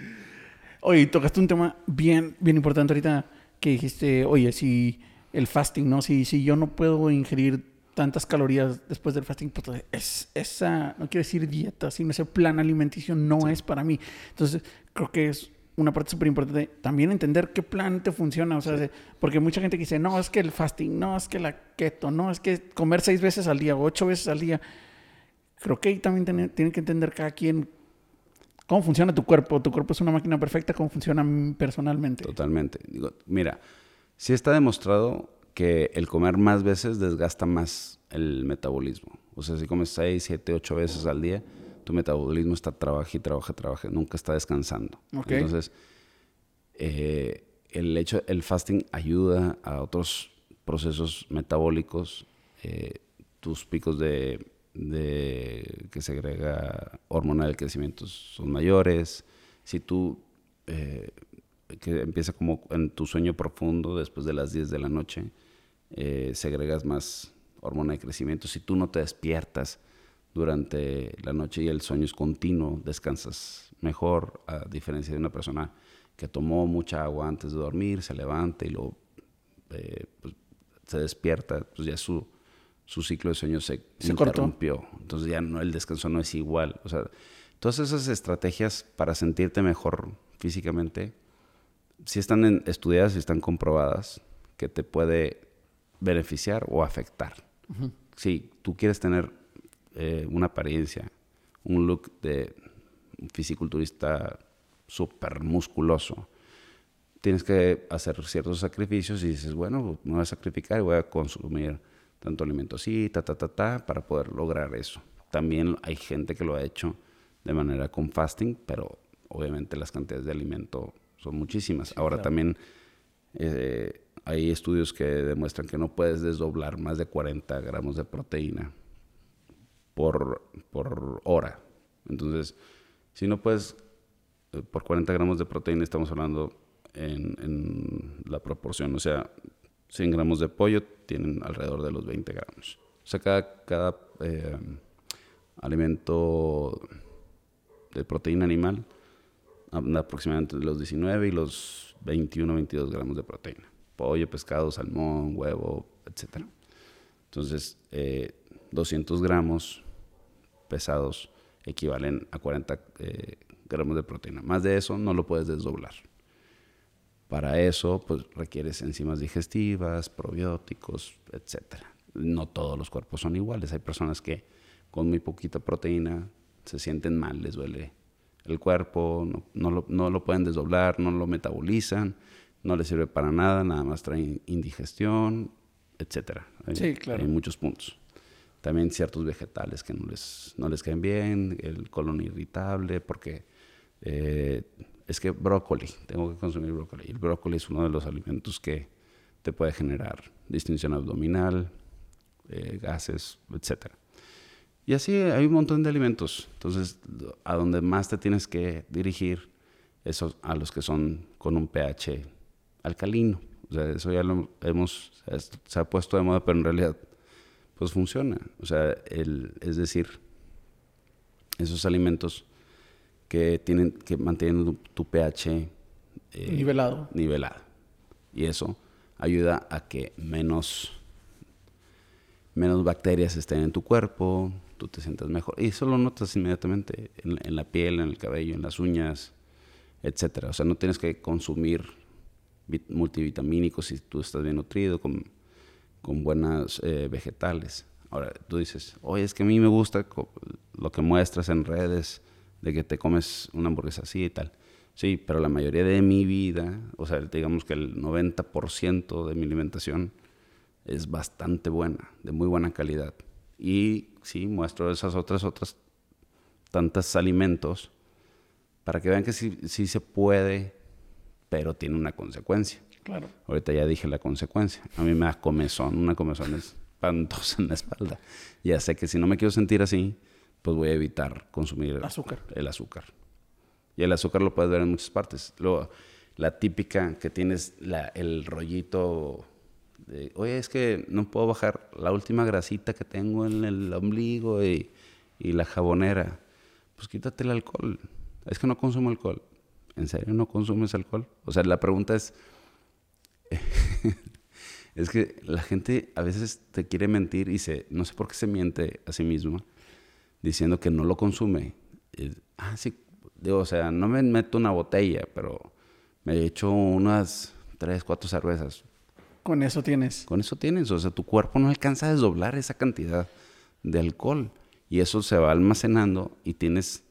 Oye, tocaste un tema bien, bien importante ahorita que dijiste, oye, si el fasting, ¿no? Si, si yo no puedo ingerir tantas calorías después del fasting, pues es, esa, no quiero decir dieta, sino ese plan alimenticio no es para mí. Entonces, creo que es una parte súper importante también entender qué plan te funciona. O sea, porque mucha gente dice, no, es que el fasting, no, es que la keto, no, es que comer seis veces al día o ocho veces al día. Creo que ahí también tienen que entender cada quien ¿Cómo funciona tu cuerpo? Tu cuerpo es una máquina perfecta, ¿cómo funciona personalmente? Totalmente. Digo, mira, sí está demostrado que el comer más veces desgasta más el metabolismo. O sea, si comes 6, 7, 8 veces al día, tu metabolismo está trabaja y trabaja, trabaja, nunca está descansando. Entonces, eh, el hecho, el fasting ayuda a otros procesos metabólicos, eh, tus picos de de que segrega hormona del crecimiento son mayores. Si tú, eh, que empieza como en tu sueño profundo después de las 10 de la noche, eh, segregas más hormona de crecimiento. Si tú no te despiertas durante la noche y el sueño es continuo, descansas mejor, a diferencia de una persona que tomó mucha agua antes de dormir, se levanta y luego eh, pues, se despierta, pues ya su su ciclo de sueño se, interrumpió. Entonces ya no, el descanso no es igual. O sea, todas esas estrategias para sentirte mejor físicamente, si están estudiadas y están comprobadas que te puede beneficiar o afectar. Si tú quieres tener eh, una apariencia, un look de un fisiculturista súper musculoso, tienes que hacer ciertos sacrificios y dices, bueno, me voy a sacrificar y voy a consumir tanto alimento así, ta, ta, ta, ta, para poder lograr eso. También hay gente que lo ha hecho de manera con fasting, pero obviamente las cantidades de alimento son muchísimas. Ahora también eh, hay estudios que demuestran que no puedes desdoblar más de 40 gramos de proteína por, por hora. Entonces, si no puedes, eh, por 40 gramos de proteína estamos hablando en, en la proporción, o sea, 100 gramos de pollo tienen alrededor de los 20 gramos. O sea, cada, cada eh, alimento de proteína animal aproximadamente los 19 y los 21, 22 gramos de proteína. Pollo, pescado, salmón, huevo, etc. Entonces, 200 eh, gramos pesados equivalen a 40 eh, gramos de proteína. Más de eso no lo puedes desdoblar. Para eso, pues requieres enzimas digestivas, probióticos, etc. No todos los cuerpos son iguales. Hay personas que con muy poquita proteína se sienten mal, les duele el cuerpo, no, lo, pueden desdoblar, no lo metabolizan, no les sirve para nada, nada más trae indigestión, etc. sí, claro. Hay muchos puntos. También ciertos vegetales que no les, no les caen bien, el colon irritable, porque eh, es que brócoli, tengo que consumir brócoli. El brócoli es uno de los alimentos que te puede generar distinción abdominal, eh, gases, etc. Y así hay un montón de alimentos. Entonces, a donde más te tienes que dirigir es a los que son con un pH alcalino. O sea, eso ya lo hemos, se ha puesto de moda, pero en realidad, pues funciona. O sea, el, es decir, esos alimentos que tienen que mantienen tu, pH eh, nivelado. nivelado. Y eso ayuda a que menos, menos bacterias estén en tu cuerpo, tú te sientas mejor. Y eso lo notas inmediatamente en, la piel, en el cabello, en las uñas, etcétera. O sea, no tienes que consumir multivitamínicos si tú estás bien nutrido, con, con buenas eh, vegetales. Ahora, tú dices, oye, es que a mí me gusta lo que muestras en redes de que te comes una hamburguesa así y tal. Sí, pero la mayoría de mi vida, o sea, digamos que el 90% de mi alimentación es bastante buena, de muy buena calidad. Y sí, muestro esas otras, otras tantos alimentos para que vean que sí, sí se puede, pero tiene una consecuencia. Claro. Ahorita ya dije la consecuencia. A mí me da comezón, una comezón espantosa en la espalda. Ya sé que si no me quiero sentir así, pues voy a evitar consumir azúcar. el azúcar. Y el azúcar lo puedes ver en muchas partes. Luego, la típica que tienes la, el rollito oye, es que no puedo bajar la última grasita que tengo en el ombligo y, la jabonera. Pues quítate el alcohol. Es que no consumo alcohol. ¿En serio no consumes alcohol? O sea, la pregunta es... es que la gente a veces te quiere mentir y se, no sé por qué se miente a sí mismo diciendo que no lo consume. ah, sí, digo, o sea, no me meto una botella, pero me he hecho unas tres, cuatro cervezas. Con eso tienes. Con eso tienes. O sea, tu cuerpo no alcanza a desdoblar esa cantidad de alcohol. Y eso se va almacenando y tienes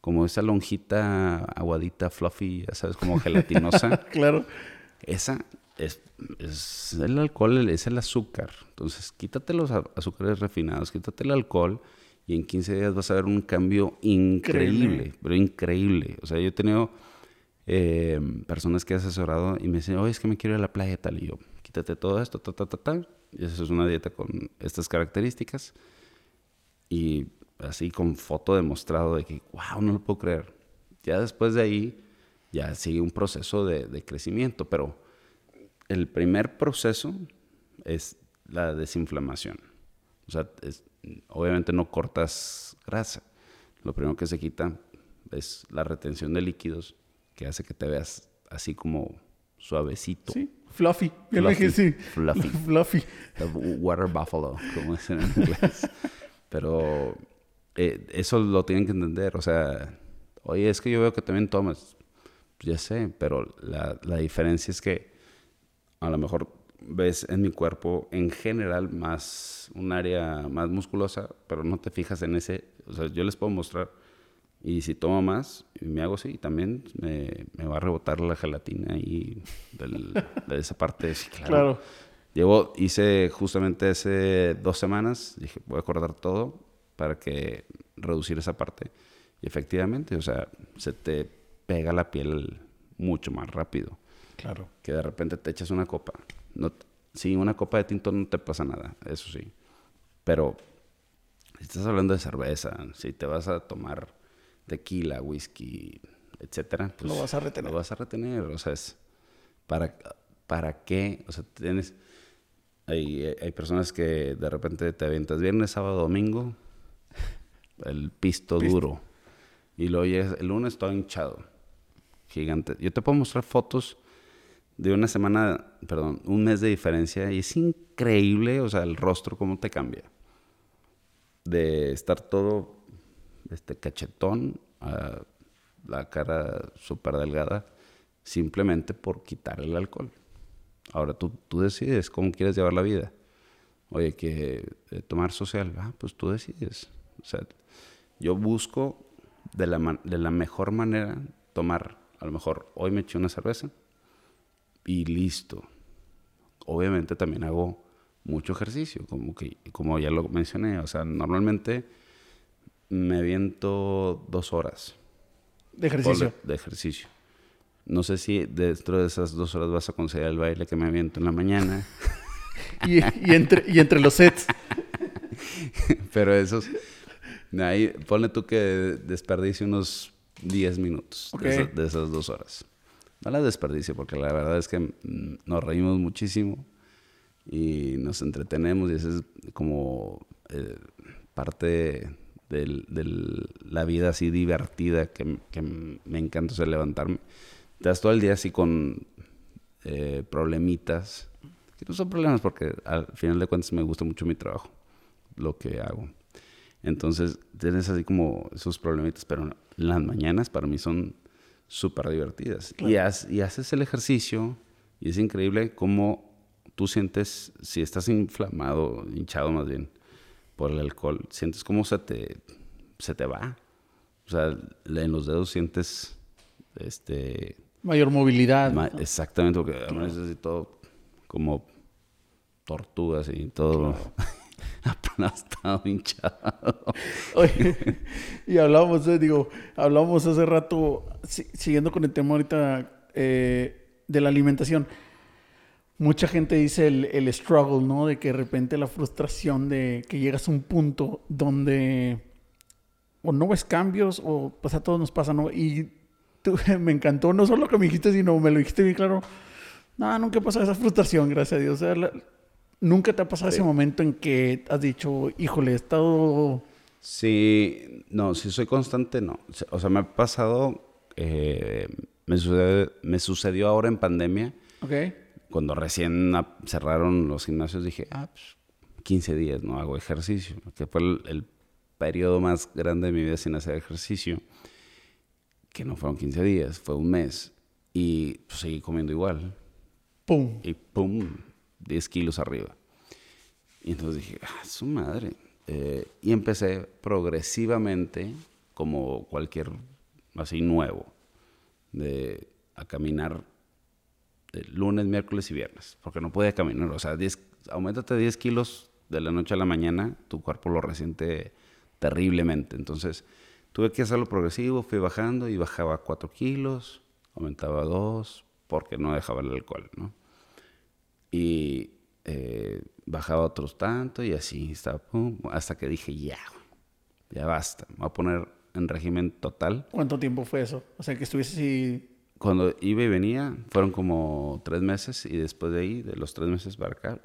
como esa lonjita aguadita, fluffy, ya sabes, como gelatinosa. claro. Esa es, es, el alcohol, es el azúcar. Entonces, quítate los azúcares refinados, quítate el alcohol y en 15 días vas a ver un cambio increíble, pero increíble. O sea, yo he tenido eh, personas que he asesorado y me dicen, oye, es que me quiero ir a la playa tal. Y yo, quítate todo esto, ta, ta, ta, ta. Y esa es una dieta con estas características. Y así con foto demostrado de que, wow, no lo puedo creer. Ya después de ahí, ya sigue un proceso de, de crecimiento, pero el primer proceso es la desinflamación. O sea, obviamente no cortas grasa. Lo primero que se quita es la retención de líquidos, que hace que te veas así como suavecito. Sí, fluffy. Yo lo dije sí. Fluffy. fluffy. water buffalo, como dicen en inglés. Pero eh, eso lo tienen que entender. O sea, oye, es que yo veo que también tomas. Pues ya sé, pero la, la diferencia es que a lo mejor ves en mi cuerpo en general más un área más musculosa, pero no te fijas en ese. O sea, yo les puedo mostrar y si tomo más, me hago así, también me, me va a rebotar la gelatina y de esa parte. claro. Llevo, hice justamente hace dos semanas, dije, voy a acordar todo para que reducir esa parte. Y efectivamente, o sea, se te pega la piel mucho más rápido. Claro. Que de repente te echas una copa. No, sí, una copa de tinto no te pasa nada, eso sí. Pero si estás hablando de cerveza, si te vas a tomar tequila, whisky, etcétera, pues lo vas a retener. Lo vas a retener, o sea, es para para qué, o sea, tienes hay, hay personas que de repente te avientas viernes, sábado, domingo el pisto, duro. Y luego ya el lunes todo hinchado. Gigante. Yo te puedo mostrar fotos de una semana, perdón, un mes de diferencia y es increíble, o sea, el rostro cómo te cambia. De estar todo este cachetón a la cara súper delgada simplemente por quitar el alcohol. Ahora tú, tú decides cómo quieres llevar la vida. Oye, que eh, tomar social, ah, pues tú decides. O sea, yo busco de la, de la mejor manera tomar, a lo mejor hoy me eché una cerveza y listo. Obviamente también hago mucho ejercicio, como, que, como ya lo mencioné. O sea, normalmente me viento dos horas. ¿De ejercicio? De ejercicio. No sé si dentro de esas dos horas vas a considerar el baile que me aviento en la mañana. y, entre, y entre los sets. Pero esos... Ahí, ponle tú que desperdicie unos 10 minutos de, esas, dos horas. No las desperdicie porque la verdad es que mm, nos reímos muchísimo y nos entretenemos y eso es como eh, parte de la vida así divertida que, que me encanta o levantarme estás todo el día así con eh, problemitas, que no son problemas porque al final de cuentas me gusta mucho mi trabajo, lo que hago. Entonces tienes así como esos problemitas, pero las mañanas para mí son súper divertidas. Y, y haces el ejercicio y es increíble cómo tú sientes, si estás inflamado, hinchado más bien, por el alcohol, sientes cómo se te, se te va. O sea, en los dedos sientes este, Mayor movilidad. exactamente, porque además es todo como tortugas y todo aplastado, hinchado. Oye, y hablábamos, eh, digo, hablábamos hace rato, siguiendo con el tema ahorita eh, de la alimentación. Mucha gente dice el, el, struggle, ¿no? De que de repente la frustración de que llegas a un punto donde o no ves cambios o pues a todos nos pasa, ¿no? Y me encantó no solo lo que me dijiste, sino me lo dijiste bien claro. No, nunca he pasado esa frustración, gracias a Dios. Nunca te ha pasado ese momento en que has dicho, híjole, he estado... Sí, no, si soy constante, no. O sea, me ha pasado, eh, me, sucedió, me sucedió ahora en pandemia. Ok. Cuando recién cerraron los gimnasios dije, ah, pues 15 días no hago ejercicio, que fue el, el periodo más grande de mi vida sin hacer ejercicio que no fueron 15 días, fue un mes. Y pues, seguí comiendo igual. ¡Pum! Y ¡pum! 10 kilos arriba. Y entonces dije, ah, su madre. Eh, y empecé progresivamente, como cualquier así nuevo, de, a caminar lunes, miércoles y viernes, porque no podía caminar. O sea, 10, aumentate 10 kilos de la noche a la mañana, tu cuerpo lo resiente terriblemente. Entonces, Tuve que hacerlo progresivo, fui bajando y bajaba 4 kilos, aumentaba 2, porque no dejaba el alcohol, ¿no? Y eh, bajaba otros tanto y así estaba, hasta que dije, ya, ya basta, me voy a poner en régimen total. ¿Cuánto tiempo fue eso? O sea, que estuviese así... Cuando iba y venía, fueron como tres meses y después de ahí, de los tres meses para acá,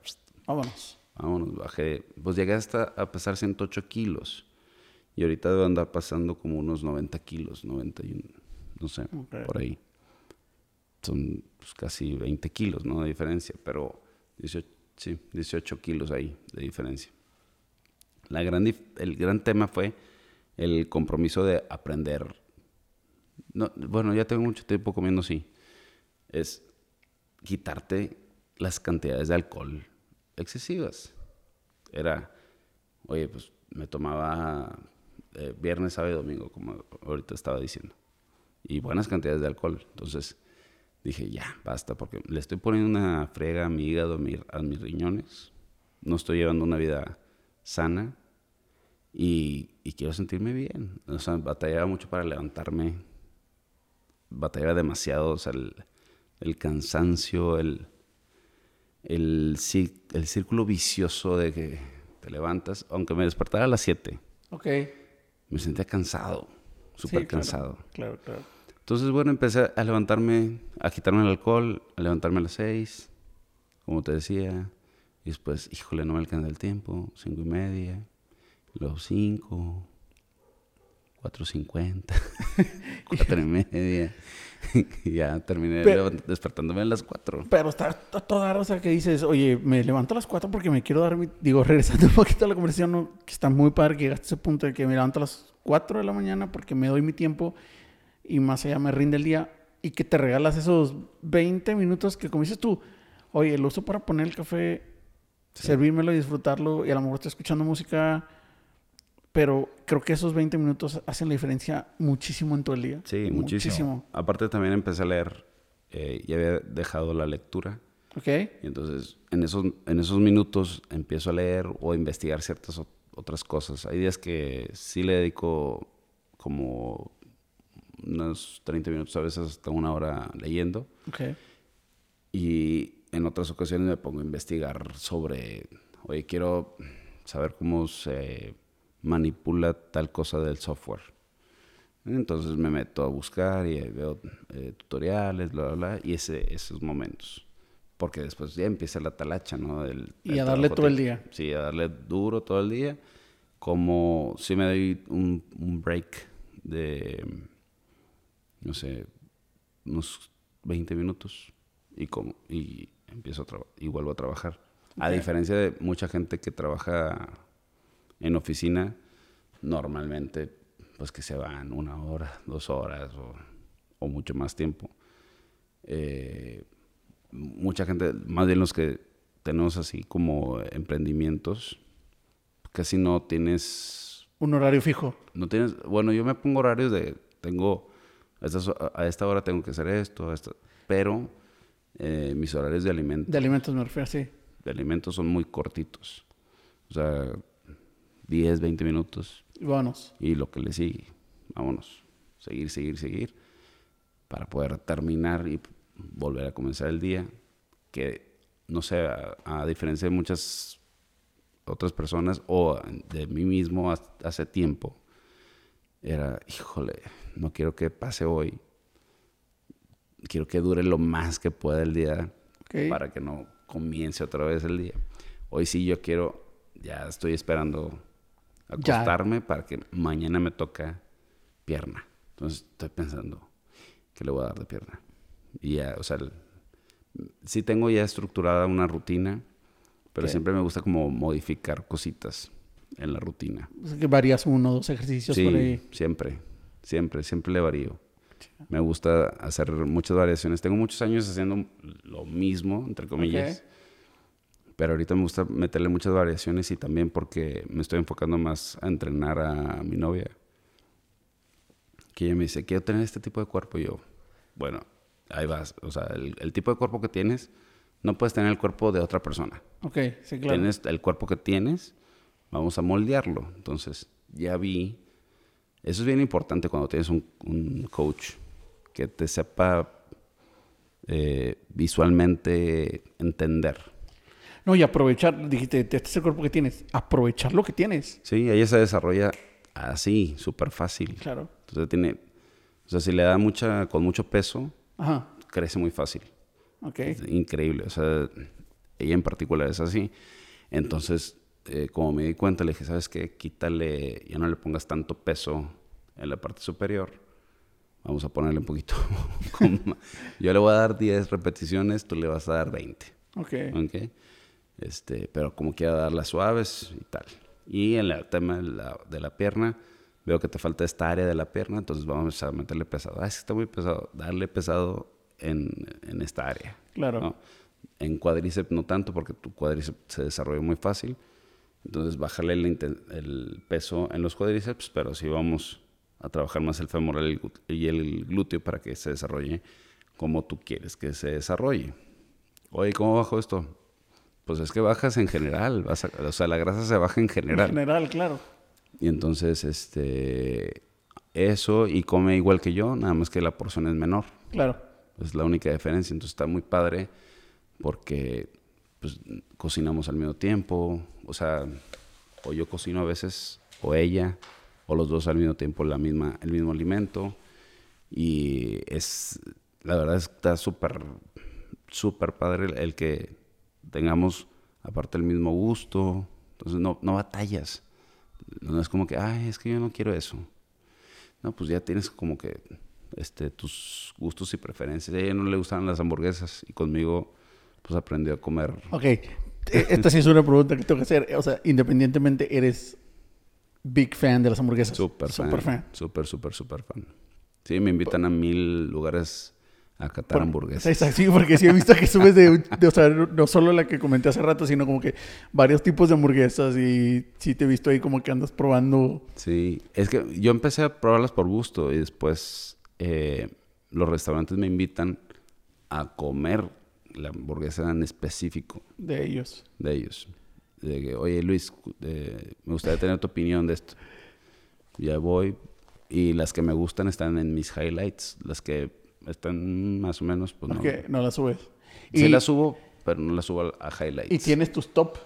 vámonos. Vámonos, bajé, pues llegué hasta a pesar 108 kilos. Y ahorita debo andar pasando como unos 90 kilos, 91, no sé, por ahí. Son pues, casi 20 kilos, ¿no? De diferencia, pero 18, sí, 18 kilos ahí de diferencia. La gran el gran tema fue el compromiso de aprender. No, bueno, ya tengo mucho tiempo comiendo así. Es quitarte las cantidades de alcohol excesivas. Era, oye, pues me tomaba eh, viernes, sábado y domingo, como ahorita estaba diciendo. Y buenas cantidades de alcohol. Entonces dije, ya, basta, porque le estoy poniendo una frega a mi hígado, a, mis riñones. No estoy llevando una vida sana y, quiero sentirme bien. O sea, batallaba mucho para levantarme. Batallaba demasiado, o sea, el, cansancio, el, el, el círculo vicioso de que te levantas, aunque me despertara a las 7. Ok me sentía cansado, súper cansado. Claro, claro. Entonces, bueno, empecé a levantarme, a quitarme el alcohol, a levantarme a las seis, como te decía. Y después, híjole, no me alcanza el tiempo, cinco y media, luego cinco, 4.50, 4 y media. y ya terminé despertándome a las 4. Pero está, toda o sea, que dices, oye, me levanto a las 4 porque me quiero dar mi... Digo, regresando un poquito a la conversación, que está muy padre que llegaste a ese punto de que me levanto a las 4 de la mañana porque me doy mi tiempo y más allá me rinde el día y que te regalas esos 20 minutos que, como dices tú, oye, lo uso para poner el café, servírmelo y disfrutarlo y a lo mejor estoy escuchando música pero creo que esos 20 minutos hacen la diferencia muchísimo en todo el día. Sí, muchísimo. Aparte también empecé a leer, eh, ya había dejado la lectura. Ok. Y entonces en esos, en esos minutos empiezo a leer o a investigar ciertas otras cosas. Hay días que sí le dedico como unos 30 minutos, a veces hasta una hora leyendo. Ok. Y en otras ocasiones me pongo a investigar sobre, oye, quiero saber cómo se manipula tal cosa del software. Entonces me meto a buscar y veo eh, tutoriales, bla, bla, bla, y ese, esos momentos. Porque después ya empieza la talacha, ¿no? y a darle todo el día. Sí, a darle duro todo el día. Como si me doy un, un break de, no sé, unos 20 minutos y, como, y empiezo a y vuelvo a trabajar. A diferencia de mucha gente que trabaja en oficina, normalmente, pues que se van una hora, dos horas o, mucho más tiempo. Eh, mucha gente, más bien los que tenemos así como emprendimientos, casi no tienes... Un horario fijo. No tienes, bueno, yo me pongo horarios de, tengo, a esta, hora tengo que hacer esto, pero eh, mis horarios de alimentos... De alimentos me refiero, sí. De alimentos son muy cortitos. O sea, 10, 20 minutos. Y vámonos. Y lo que le sigue. Vámonos. Seguir, seguir, seguir. Para poder terminar y volver a comenzar el día. Que, no sé, a, diferencia de muchas otras personas o de mí mismo hace tiempo, era, híjole, no quiero que pase hoy. Quiero que dure lo más que pueda el día para que no comience otra vez el día. Hoy sí yo quiero, ya estoy esperando acostarme para que mañana me toca pierna. Entonces estoy pensando, ¿qué le voy a dar de pierna? Y ya, o sea, sí tengo ya estructurada una rutina, pero siempre me gusta como modificar cositas en la rutina. O sea, que varías uno o dos ejercicios por ahí. siempre, siempre, siempre le varío. Me gusta hacer muchas variaciones. Tengo muchos años haciendo lo mismo, entre comillas. Pero ahorita me gusta meterle muchas variaciones y también porque me estoy enfocando más a entrenar a mi novia. Que ella me dice, quiero tener este tipo de cuerpo. Y yo, bueno, ahí vas. O sea, el, tipo de cuerpo que tienes, no puedes tener el cuerpo de otra persona. Ok, sí, claro. Tienes el cuerpo que tienes, vamos a moldearlo. Entonces, ya vi. Eso es bien importante cuando tienes un, coach que te sepa eh, visualmente entender no, y aprovechar, dijiste, este es el cuerpo que tienes, aprovechar lo que tienes. Sí, ella se desarrolla así, súper fácil. Claro. Entonces tiene, o sea, si le da mucha, con mucho peso, crece muy fácil. Ok. increíble, o sea, ella en particular es así. Entonces, eh, como me di cuenta, le dije, ¿sabes qué? Quítale, ya no le pongas tanto peso en la parte superior. Vamos a ponerle un poquito. Yo le voy a dar 10 repeticiones, tú le vas a dar 20. Ok. Ok. Este, pero como quiera darlas suaves y tal. Y en el tema de la, de la, pierna, veo que te falta esta área de la pierna, entonces vamos a meterle pesado. Ah, es que está muy pesado. Darle pesado en, en esta área. Claro. En cuádriceps no tanto, porque tu cuádriceps se desarrolla muy fácil. Entonces, bajarle el, el, peso en los cuádriceps, pero sí vamos a trabajar más el femoral y el glúteo para que se desarrolle como tú quieres que se desarrolle. Oye, ¿cómo bajo esto? Pues es que bajas en general, o sea, la grasa se baja en general. En general, claro. Y entonces, este, eso y come igual que yo, nada más que la porción es menor. Claro. Es la única diferencia. Entonces está muy padre porque pues, cocinamos al mismo tiempo, o sea, o yo cocino a veces, o ella, o los dos al mismo tiempo la misma, el mismo alimento. Y es, la verdad está súper, súper padre el que tengamos aparte el mismo gusto. Entonces no, no batallas. No es como que, ay, es que yo no quiero eso. no, pues ya tienes como que este, tus gustos y preferencias. A ella no le gustaban las hamburguesas y conmigo pues aprendió a comer. Ok, e, esta sí es una pregunta que tengo que hacer. O sea, independientemente eres big fan de las hamburguesas. Súper fan. Súper fan. Súper, súper, súper fan. Sí, me invitan a mil lugares a catar hamburguesas. Sí, porque sí he visto que subes de, o sea, no solo la que comenté hace rato, sino como que varios tipos de hamburguesas y sí te he visto ahí como que andas probando. Sí, es que yo empecé a probarlas por gusto y después eh, los restaurantes me invitan a comer la hamburguesa en específico. De ellos. De ellos. De que, oye Luis, me gustaría tener tu opinión de esto. Ya voy. Y las que me gustan están en mis highlights. Las que están más o menos, pues no. no las subes. Sí las subo, pero no las subo a, highlights. ¿Y tienes tus top?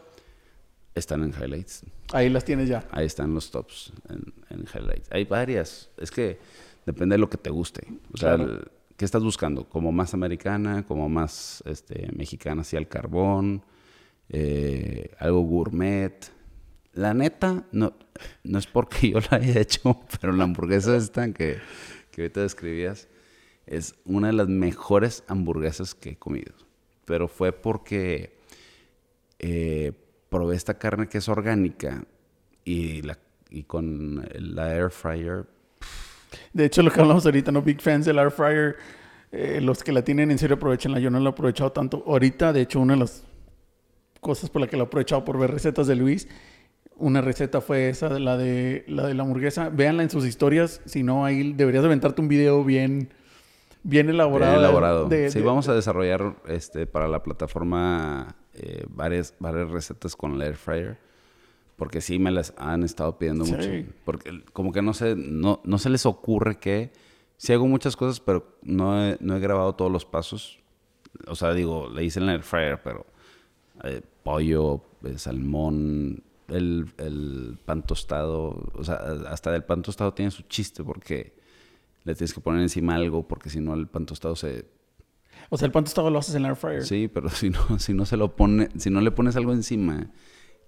Están en highlights. Ahí las tienes ya. Ahí están los tops en, en highlights. Hay varias. Es que depende de lo que te guste. O sea, ¿qué estás buscando? ¿Como más americana? ¿Como más este, mexicana hacia el carbón? Eh, ¿Algo gourmet? La neta, no, no es porque yo la haya hecho, pero la hamburguesa esta que, que ahorita describías es una de las mejores hamburguesas que he comido. Pero fue porque eh, probé esta carne que es orgánica y, la, y con la air fryer de hecho, lo que hablamos ahorita, ¿no? Big fans del air fryer. Eh, los que la tienen en serio aprovechenla. Yo no la he aprovechado tanto. Ahorita, de hecho, una de las cosas por la que la he aprovechado por ver recetas de Luis, una receta fue esa, de la de la, de la hamburguesa. Véanla en sus historias. Si no, ahí deberías aventarte un video bien, bien elaborado. Bien elaborado. sí, vamos a desarrollar este, para la plataforma eh, varias, varias recetas con el air fryer. Porque sí me las han estado pidiendo mucho. Porque como que no sé, no, no se les ocurre que... Sí hago muchas cosas, pero no he, no he grabado todos los pasos. O sea, digo, le hice en el air fryer, pero... Eh, pollo, eh, salmón, el, el, pan tostado. O sea, hasta del pan tostado tiene su chiste porque le tienes que poner encima algo porque si no el pan tostado se... O sea, el pan tostado lo haces en el air fryer. Sí, pero si no, si no se lo pone... Si no le pones algo encima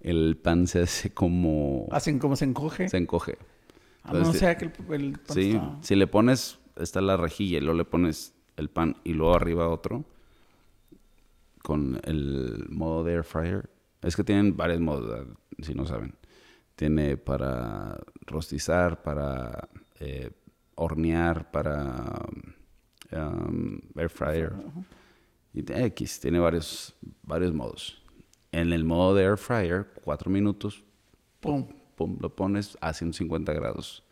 el pan se hace como... ¿Hacen como se encoge? Se encoge. Ah, no sea que el, pan Sí, si le pones, está la rejilla y luego le pones el pan y luego arriba otro con el modo de air fryer. Es que tienen varios modos, si no saben. Tiene para rostizar, para eh, hornear, para um, air fryer. Y X, tiene varios, varios modos en el modo de air fryer, cuatro minutos, pum, pum, lo pones a 150 grados.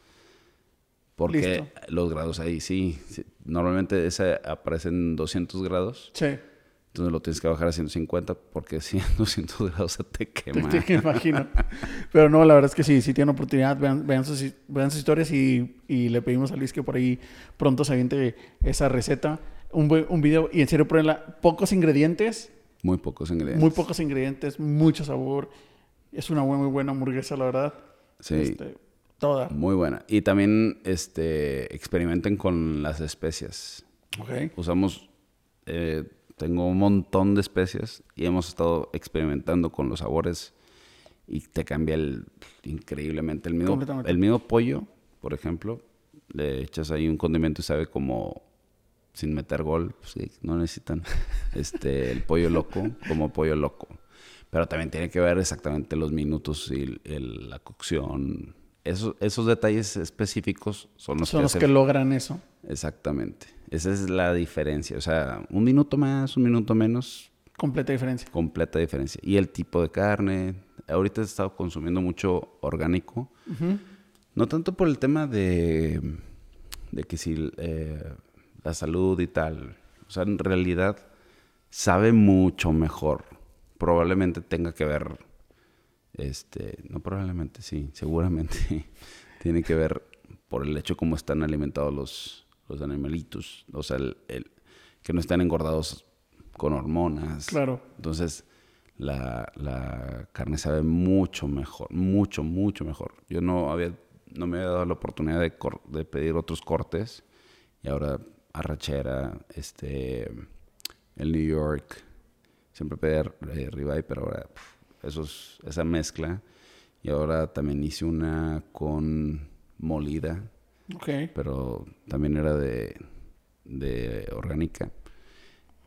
Porque los grados ahí sí, normalmente ese aparecen 200 grados. Sí. Entonces lo tienes que bajar a 150 porque si en 200 grados se te quema. Te, imagino. Pero no, la verdad es que sí, si tienen oportunidad, vean, vean, sus, vean sus historias y, y, le pedimos a Luis que por ahí pronto se aviente esa receta. Un, un video y en serio, pruébenla. Pocos ingredientes, muy pocos ingredientes. Muy pocos ingredientes, mucho sabor. Es una muy, buena hamburguesa, la verdad. Sí. Este, toda. Muy buena. Y también este, experimenten con las especias. Ok. Usamos, eh, tengo un montón de especias y hemos estado experimentando con los sabores y te cambia el, increíblemente. El mismo, el mismo pollo, por ejemplo, le echas ahí un condimento y sabe como sin meter gol, pues, sí, no necesitan este, el pollo loco como pollo loco. Pero también tiene que ver exactamente los minutos y la cocción. Esos, esos detalles específicos son los, son que, los que logran eso. Exactamente. Esa es la diferencia. O sea, un minuto más, un minuto menos. Completa diferencia. Completa diferencia. Y el tipo de carne. Ahorita he estado consumiendo mucho orgánico. No tanto por el tema de, de que si eh, la salud y tal. O sea, en realidad sabe mucho mejor. Probablemente tenga que ver, este, no probablemente, sí, seguramente tiene que ver por el hecho cómo están alimentados los, los animalitos. O sea, el, que no están engordados con hormonas. Claro. Entonces, la, la, carne sabe mucho mejor, mucho, mucho mejor. Yo no había, no me había dado la oportunidad de, de pedir otros cortes y ahora arrachera, este, el New York, siempre pedía eh, ribeye, pero ahora esos, esa mezcla. Y ahora también hice una con molida. Ok. pero también era de, de orgánica.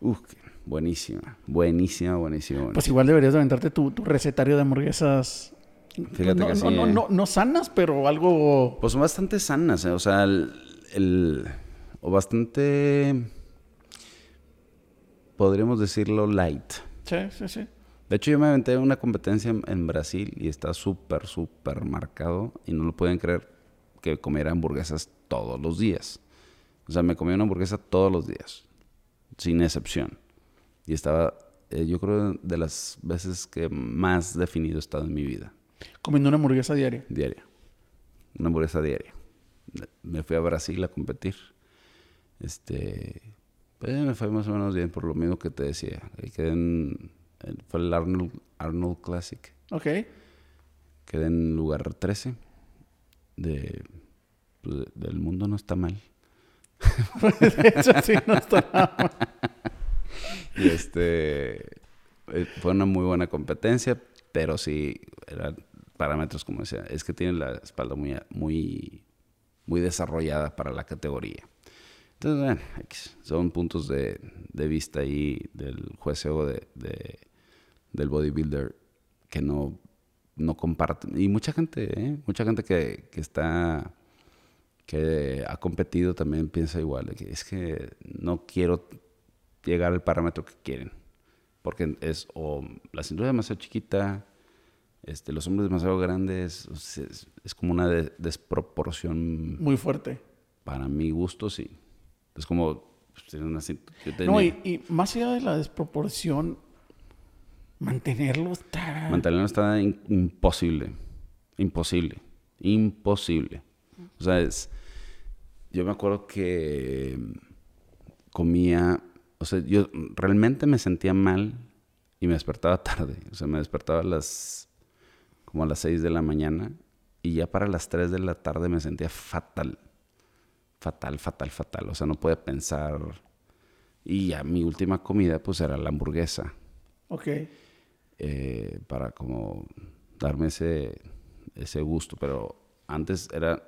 Uf, buenísima, buenísima, buenísima. Pues igual deberías de aventarte tu, tu recetario de hamburguesas. Fíjate no, que no, sí, no, ¿eh? no, no sanas, pero algo. Pues son bastante sanas, ¿eh? o sea, el, el- o bastante, podríamos decirlo, light. Sí, sí, sí. De hecho, yo me aventé una competencia en, en Brasil y está súper, súper marcado y no lo pueden creer que comiera hamburguesas todos los días. O sea, me comía una hamburguesa todos los días, sin excepción. Y estaba, eh, yo creo, de las veces que más definido he estado en mi vida, Comiendo una hamburguesa diaria. diaria. Una hamburguesa diaria. Me fui a Brasil a competir. Este, pues me fue más o menos bien por lo mismo que te decía. Quedé en- fue el Arnold, Arnold Classic. Ok. Quedé en lugar 13 de, pues, del mundo no está mal. de hecho, sí, no está nada mal. Y este eh, fue una muy buena competencia, pero sí eran parámetros como decía, es que tiene la espalda muy muy muy desarrollada para la categoría. Entonces, bueno, son puntos de, de vista ahí del jueceo de, de- del bodybuilder que no, no comparten. Y mucha gente, ¿eh? mucha gente que, que está, que ha competido también piensa igual, es que no quiero llegar al parámetro que quieren. Porque es o la cintura es demasiado chiquita, este, los hombres demasiado grandes, es, es como una de- desproporción Muy fuerte. para mi gusto, sí. Es como pues, una No, y, y más allá de la desproporción, mantenerlo está. Mantenerlo está in- imposible. Imposible. Imposible. O sea, es. Yo me acuerdo que comía. O sea, yo realmente me sentía mal y me despertaba tarde. O sea, me despertaba a las. como a las 6 de la mañana y ya para las 3 de la tarde me sentía fatal. Fatal, fatal, fatal. O sea, no podía pensar. Y ya mi última comida, pues era la hamburguesa Ok. eh, para como darme ese, ese gusto. Pero antes era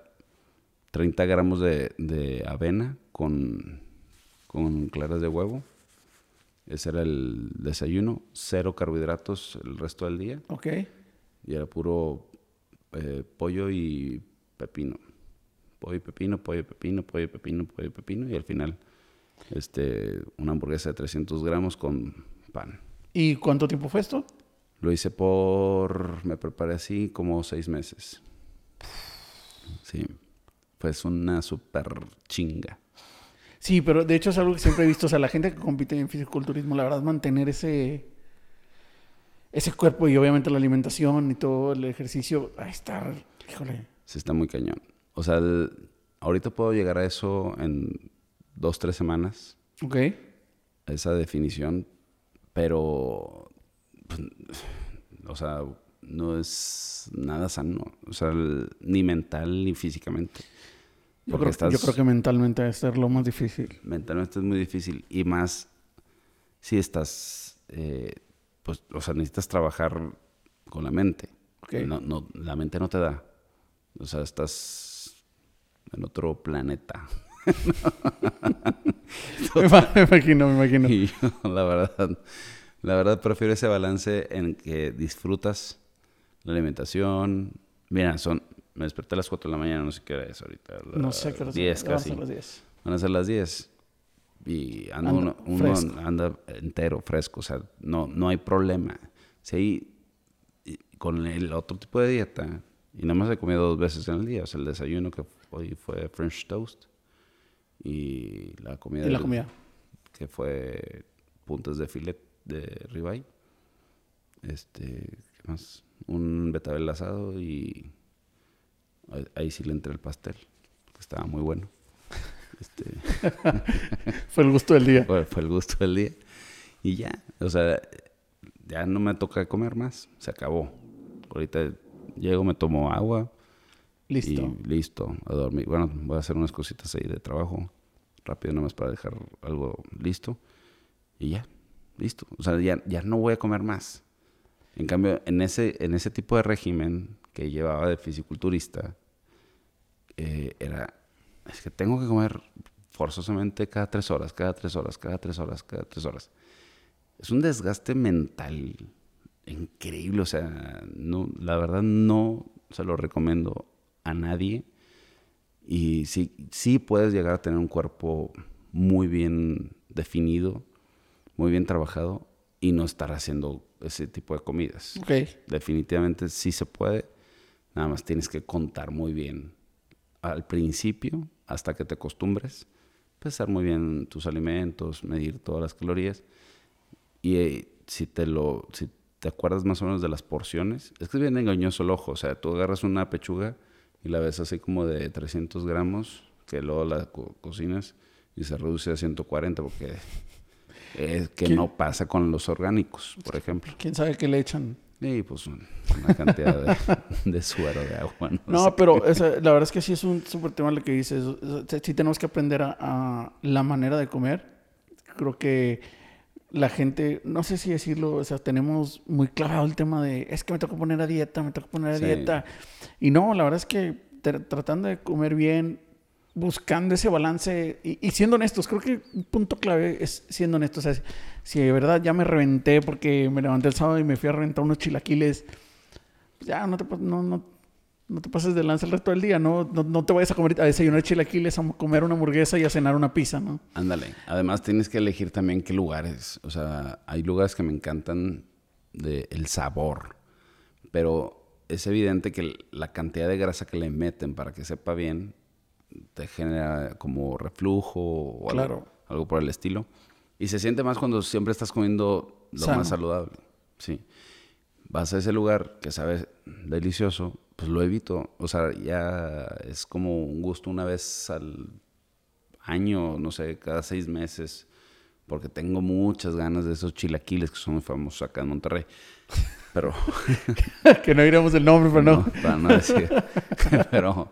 30 gramos de, de avena con, con claras de huevo. Ese era el desayuno. Cero carbohidratos el resto del día. Ok. Y era puro eh, pollo y pepino. Pollo y pepino, pollo y pepino, pollo y pepino, pollo y pepino. Y al final, este, una hamburguesa de 300 gramos con pan. ¿Y cuánto tiempo fue esto? Lo hice por, me preparé así como seis meses. Sí, pues una super chinga. Sí, pero de hecho es algo que siempre he visto. O sea, la gente que compite en fisiculturismo, la verdad, mantener ese, ese cuerpo y obviamente la alimentación y todo el ejercicio, ahí está, híjole. Sí, está muy cañón. O sea, el- ahorita puedo llegar a eso en dos, tres semanas, Ok. a esa definición, pero, pues, o sea, no es nada sano. O sea, el- ni mental ni físicamente. Yo creo, yo estás- creo que mentalmente debe ser lo más difícil. mentalmente es muy difícil y más si estás, eh, pues, o sea, necesitas trabajar con la mente. Ok. No, no, la mente no te da. O sea, estás en otro planeta. me ima- me imagino, me imagino. Y yo, la verdad, la verdad prefiero ese balance en que disfrutas la alimentación. Mira, son, me desperté a las 4 de la mañana, no sé qué hora es ahorita. No sé qué hora 10 son, van a ser las 10. Van a ser las 10. Y anda Anda uno, anda entero, fresco. O sea, no, no hay problema. Si hay, con el otro tipo de dieta, y nada más he comido dos veces en el día. O sea, el desayuno que hoy fue French toast. Y la comida. Y la del- comida. Que fue puntas de filet de ribeye. Este, ¿qué más? Un betabel asado y ahí- ahí sí le entré el pastel. Que estaba muy bueno. Este, Fue el gusto del día. fue, fue el gusto del día. Y ya, o sea, ya no me toca comer más. Se acabó. Ahorita llego, me tomo agua. Listo. Y listo, a dormir. Bueno, voy a hacer unas cositas ahí de trabajo. Rápido nomás para dejar algo listo. Y ya, listo. O sea, ya, ya no voy a comer más. En cambio, en ese, en ese tipo de régimen que llevaba de fisiculturista, eh, era es que tengo que comer forzosamente cada tres horas, cada tres horas, cada tres horas, cada tres horas. Es un desgaste mental increíble, o sea, no, la verdad no se lo recomiendo a nadie. Y sí, sí puedes llegar a tener un cuerpo muy bien definido, muy bien trabajado y no estar haciendo ese tipo de comidas. Ok. Definitivamente sí se puede, nada más tienes que contar muy bien al principio, hasta que te acostumbres, pesar muy bien tus alimentos, medir todas las calorías y eh, si te lo si te acuerdas más o menos de las porciones, es que es bien engañoso el ojo, o sea, tú agarras una pechuga y la ves así como de 300 gramos, que luego la cocinas y se reduce a 140 porque es que no pasa con los orgánicos, por ejemplo. ¿Quién sabe qué le echan? Sí, pues una cantidad de, suero, de agua. No, pero la verdad es que sí es un súper tema lo que dices. Sí tenemos que aprender a, la manera de comer. Creo que la gente, no sé si decirlo, o sea, tenemos muy clavado el tema de, es que me toca poner a dieta, me toca poner a dieta. Y no, la verdad es que tratando de comer bien, buscando ese balance y, siendo honestos, creo que un punto clave es siendo honestos. O sea, si de verdad ya me reventé porque me levanté el sábado y me fui a reventar unos chilaquiles, ya no te, no, no, no te pases de lanza el resto del día, ¿no? No, te vayas a comer a desayunar chilaquiles, a comer una hamburguesa y a cenar una pizza, ¿no? Ándale. Además tienes que elegir también qué lugares. O sea, hay lugares que me encantan de el sabor, pero es evidente que la cantidad de grasa que le meten para que sepa bien te genera como reflujo o algo, por el estilo. Y se siente más cuando siempre estás comiendo lo más saludable. Sí. Vas a ese lugar que sabes delicioso, pues lo evito. O sea, ya es como un gusto una vez al año, no sé, cada seis meses, porque tengo muchas ganas de esos chilaquiles que son muy famosos acá en Monterrey. Pero. que no diremos el nombre, pero no. para no decir. pero.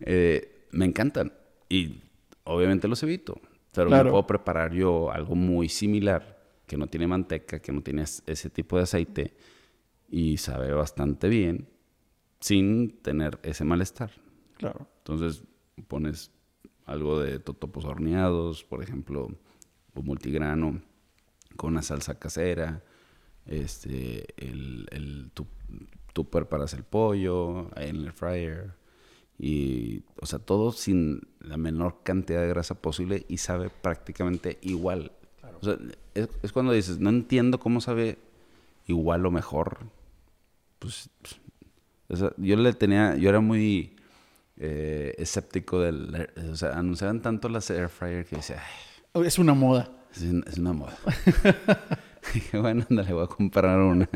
Eh, me encantan. Y obviamente los evito. Pero me puedo preparar yo algo muy similar, que no tiene manteca, que no tiene ese tipo de aceite, y sabe bastante bien, sin tener ese malestar. Claro. Entonces pones algo de totopos horneados, por ejemplo, o multigrano, con una salsa casera, este, el, el, tú, tú preparas el pollo en el fryer, y, o sea, todo sin la menor cantidad de grasa posible y sabe prácticamente igual. O sea, es, cuando dices, no entiendo cómo sabe igual o mejor. Pues, yo le tenía, yo era muy eh, escéptico del, o sea, anunciaban tanto las air fryer que decía, es una moda. Es, una moda. dije, bueno, anda, le voy a comprar una.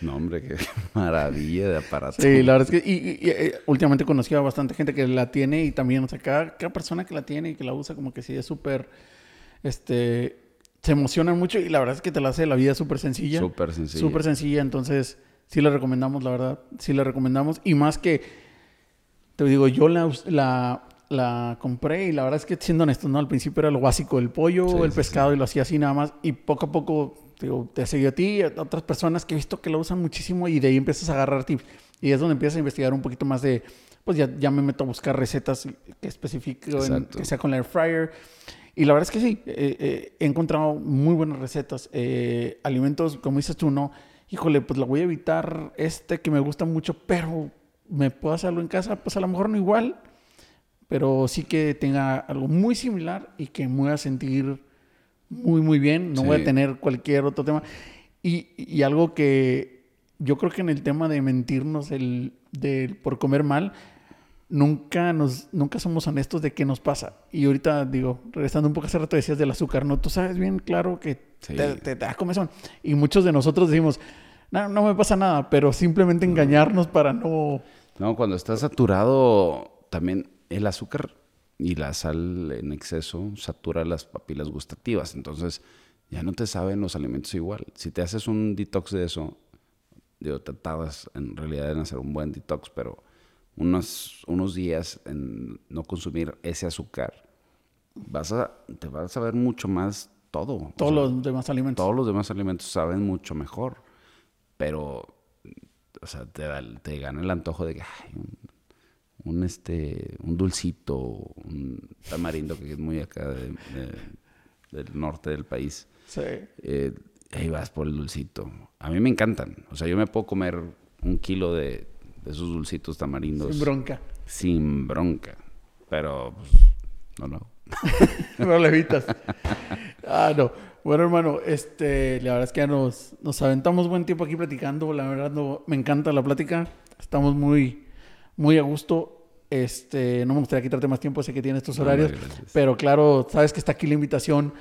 No, hombre, qué maravilla de aparato. Sí, la verdad es que y, eh, últimamente conocí a bastante gente que la tiene y también, o sea, cada, persona que la tiene y que la usa como que sí es súper, este, se emociona mucho y la verdad es que te la hace la vida súper sencilla. Súper sencilla. Súper sencilla, entonces sí la recomendamos, la verdad, sí la recomendamos y más que, te digo, yo la, la, la compré y la verdad es que siendo honesto, ¿no? Al principio era lo básico, el pollo, el pescado y lo hacía así nada más y poco a poco digo, te seguido a ti y a otras personas que he visto que lo usan muchísimo y de ahí empiezas a agarrar tips. Y es donde empiezas a investigar un poquito más de, pues ya, ya me meto a buscar recetas que que sea con la air fryer. Y la verdad es que sí, eh, eh, he encontrado muy buenas recetas. Eh, alimentos, como dices tú, no, híjole, pues la voy a evitar este que me gusta mucho, pero me puedo hacerlo en casa, pues a lo mejor no igual, pero sí que tenga algo muy similar y que me voy a sentir muy, muy bien. No voy a tener cualquier otro tema. Y, y, algo que yo creo que en el tema de mentirnos el, de, por comer mal, nunca, nos, nunca somos honestos de qué nos pasa. Y ahorita, digo, regresando un poco hace rato decías del azúcar, ¿no? Tú sabes bien claro que te, te, da comezón. Y muchos de nosotros decimos, no, no me pasa nada, pero simplemente engañarnos para no... No, cuando estás saturado, también el azúcar y la sal en exceso satura las papilas gustativas. Entonces ya no te saben los alimentos igual. Si te haces un detox de eso, digo, te tardas en realidad en hacer un buen detox, pero unos, unos días en no consumir ese azúcar, vas a, te vas a ver mucho más todo. Todos los demás alimentos. Todos los demás alimentos saben mucho mejor, pero, o sea, te, te gana el antojo de que, un este un dulcito, un tamarindo que es muy acá de- de- del norte del país. Sí. Eh, ahí vas por el dulcito. A mí me encantan. O sea, yo me puedo comer un kilo de esos dulcitos tamarindos Sin bronca. sin bronca. Pero pues, no lo hago. no le evitas. Ah, no. Bueno, hermano, este, la verdad es que ya nos, nos aventamos buen tiempo aquí platicando. La verdad, no, me encanta la plática. Estamos muy, muy a gusto. Este, no me gustaría quitarte más tiempo, sé que tienes tus horarios. Pero claro, sabes que está aquí la invitación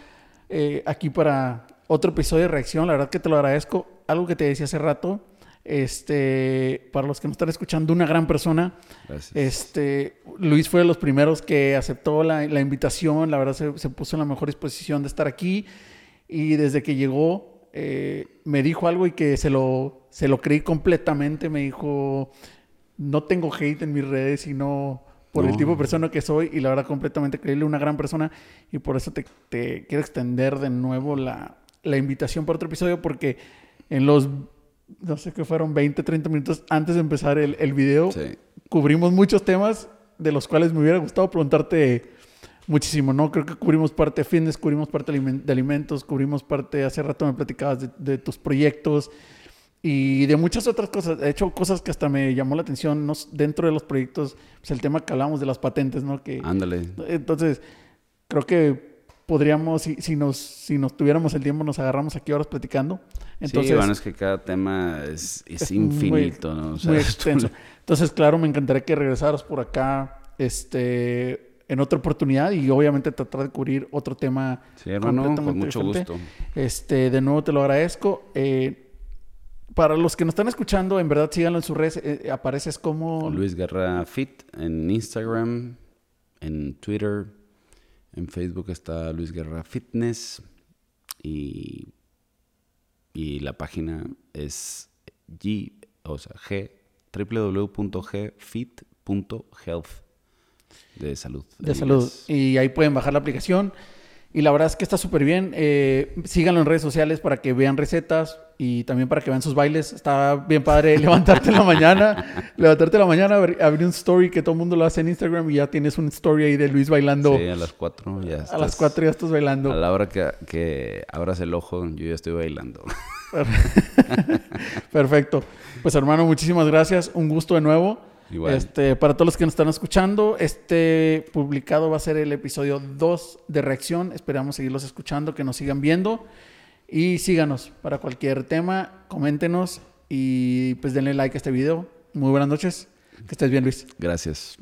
eh, aquí para otro episodio de reacción. La verdad que te lo agradezco. Algo que te decía hace rato. Este, para los que nos están escuchando, una gran persona. Gracias. Este, Luis fue de los primeros que aceptó la, la invitación, la verdad se, se puso en la mejor disposición de estar aquí. Y desde que llegó eh, me dijo algo y que se lo, se lo creí completamente, me dijo, no tengo hate en mis redes, sino por el tipo de persona que soy y la verdad completamente creíble, una gran persona. Y por eso te, te quiero extender de nuevo la, la invitación para otro episodio porque en los, no sé qué fueron, 20, 30 minutos antes de empezar el, el video, Sí. cubrimos muchos temas de los cuales me hubiera gustado preguntarte muchísimo, ¿no? Creo que cubrimos parte de fitness, cubrimos parte de alimen- de alimentos, cubrimos parte, hace rato me platicabas de, de tus proyectos y de muchas otras cosas. De hecho, cosas que hasta me llamó la atención, ¿no? Dentro de los proyectos, pues el tema que hablamos de las patentes, ¿no? Que, Ándale. entonces, creo que podríamos, si, si, nos, si nos tuviéramos el tiempo, nos agarramos aquí horas platicando. Entonces, sí, bueno, es que cada tema es, es es muy- infinito, ¿no? O sea, muy tú extenso. le- Entonces, claro, me encantaría que regresaras por acá este, en otra oportunidad y obviamente tratar de cubrir otro tema. Sí, hermano, con mucho diferente. gusto. Este, de nuevo te lo agradezco. Eh, para los que nos están escuchando, en verdad síganlo en sus redes. eh, apareces como Luis Guerra Fit en Instagram, en Twitter, en Facebook está Luis Guerra Fitness y, y la página es G, o sea, G, www.gfit.health de salud. de salud. inglés. Y ahí pueden bajar la aplicación. Y la verdad es que está súper bien. Eh, síganlo en redes sociales para que vean recetas y también para que vean sus bailes. Está bien padre levantarte en la mañana, levantarte en la mañana, abrir, abrir un story que todo el mundo lo hace en Instagram y ya tienes un story ahí de Luis bailando. Sí, a las 4 ya a las estás- 4 ya estás bailando. A la hora que, que abras el ojo, yo ya estoy bailando. Perfecto. Pues hermano, muchísimas gracias. Un gusto de nuevo. Este, para todos los que nos están escuchando, este publicado va a ser el episodio 2 de Reacción. Esperamos seguirlos escuchando, que nos sigan viendo y síganos para cualquier tema, coméntenos y pues denle like a este video. Muy buenas noches. Que estés bien, Luis. Gracias.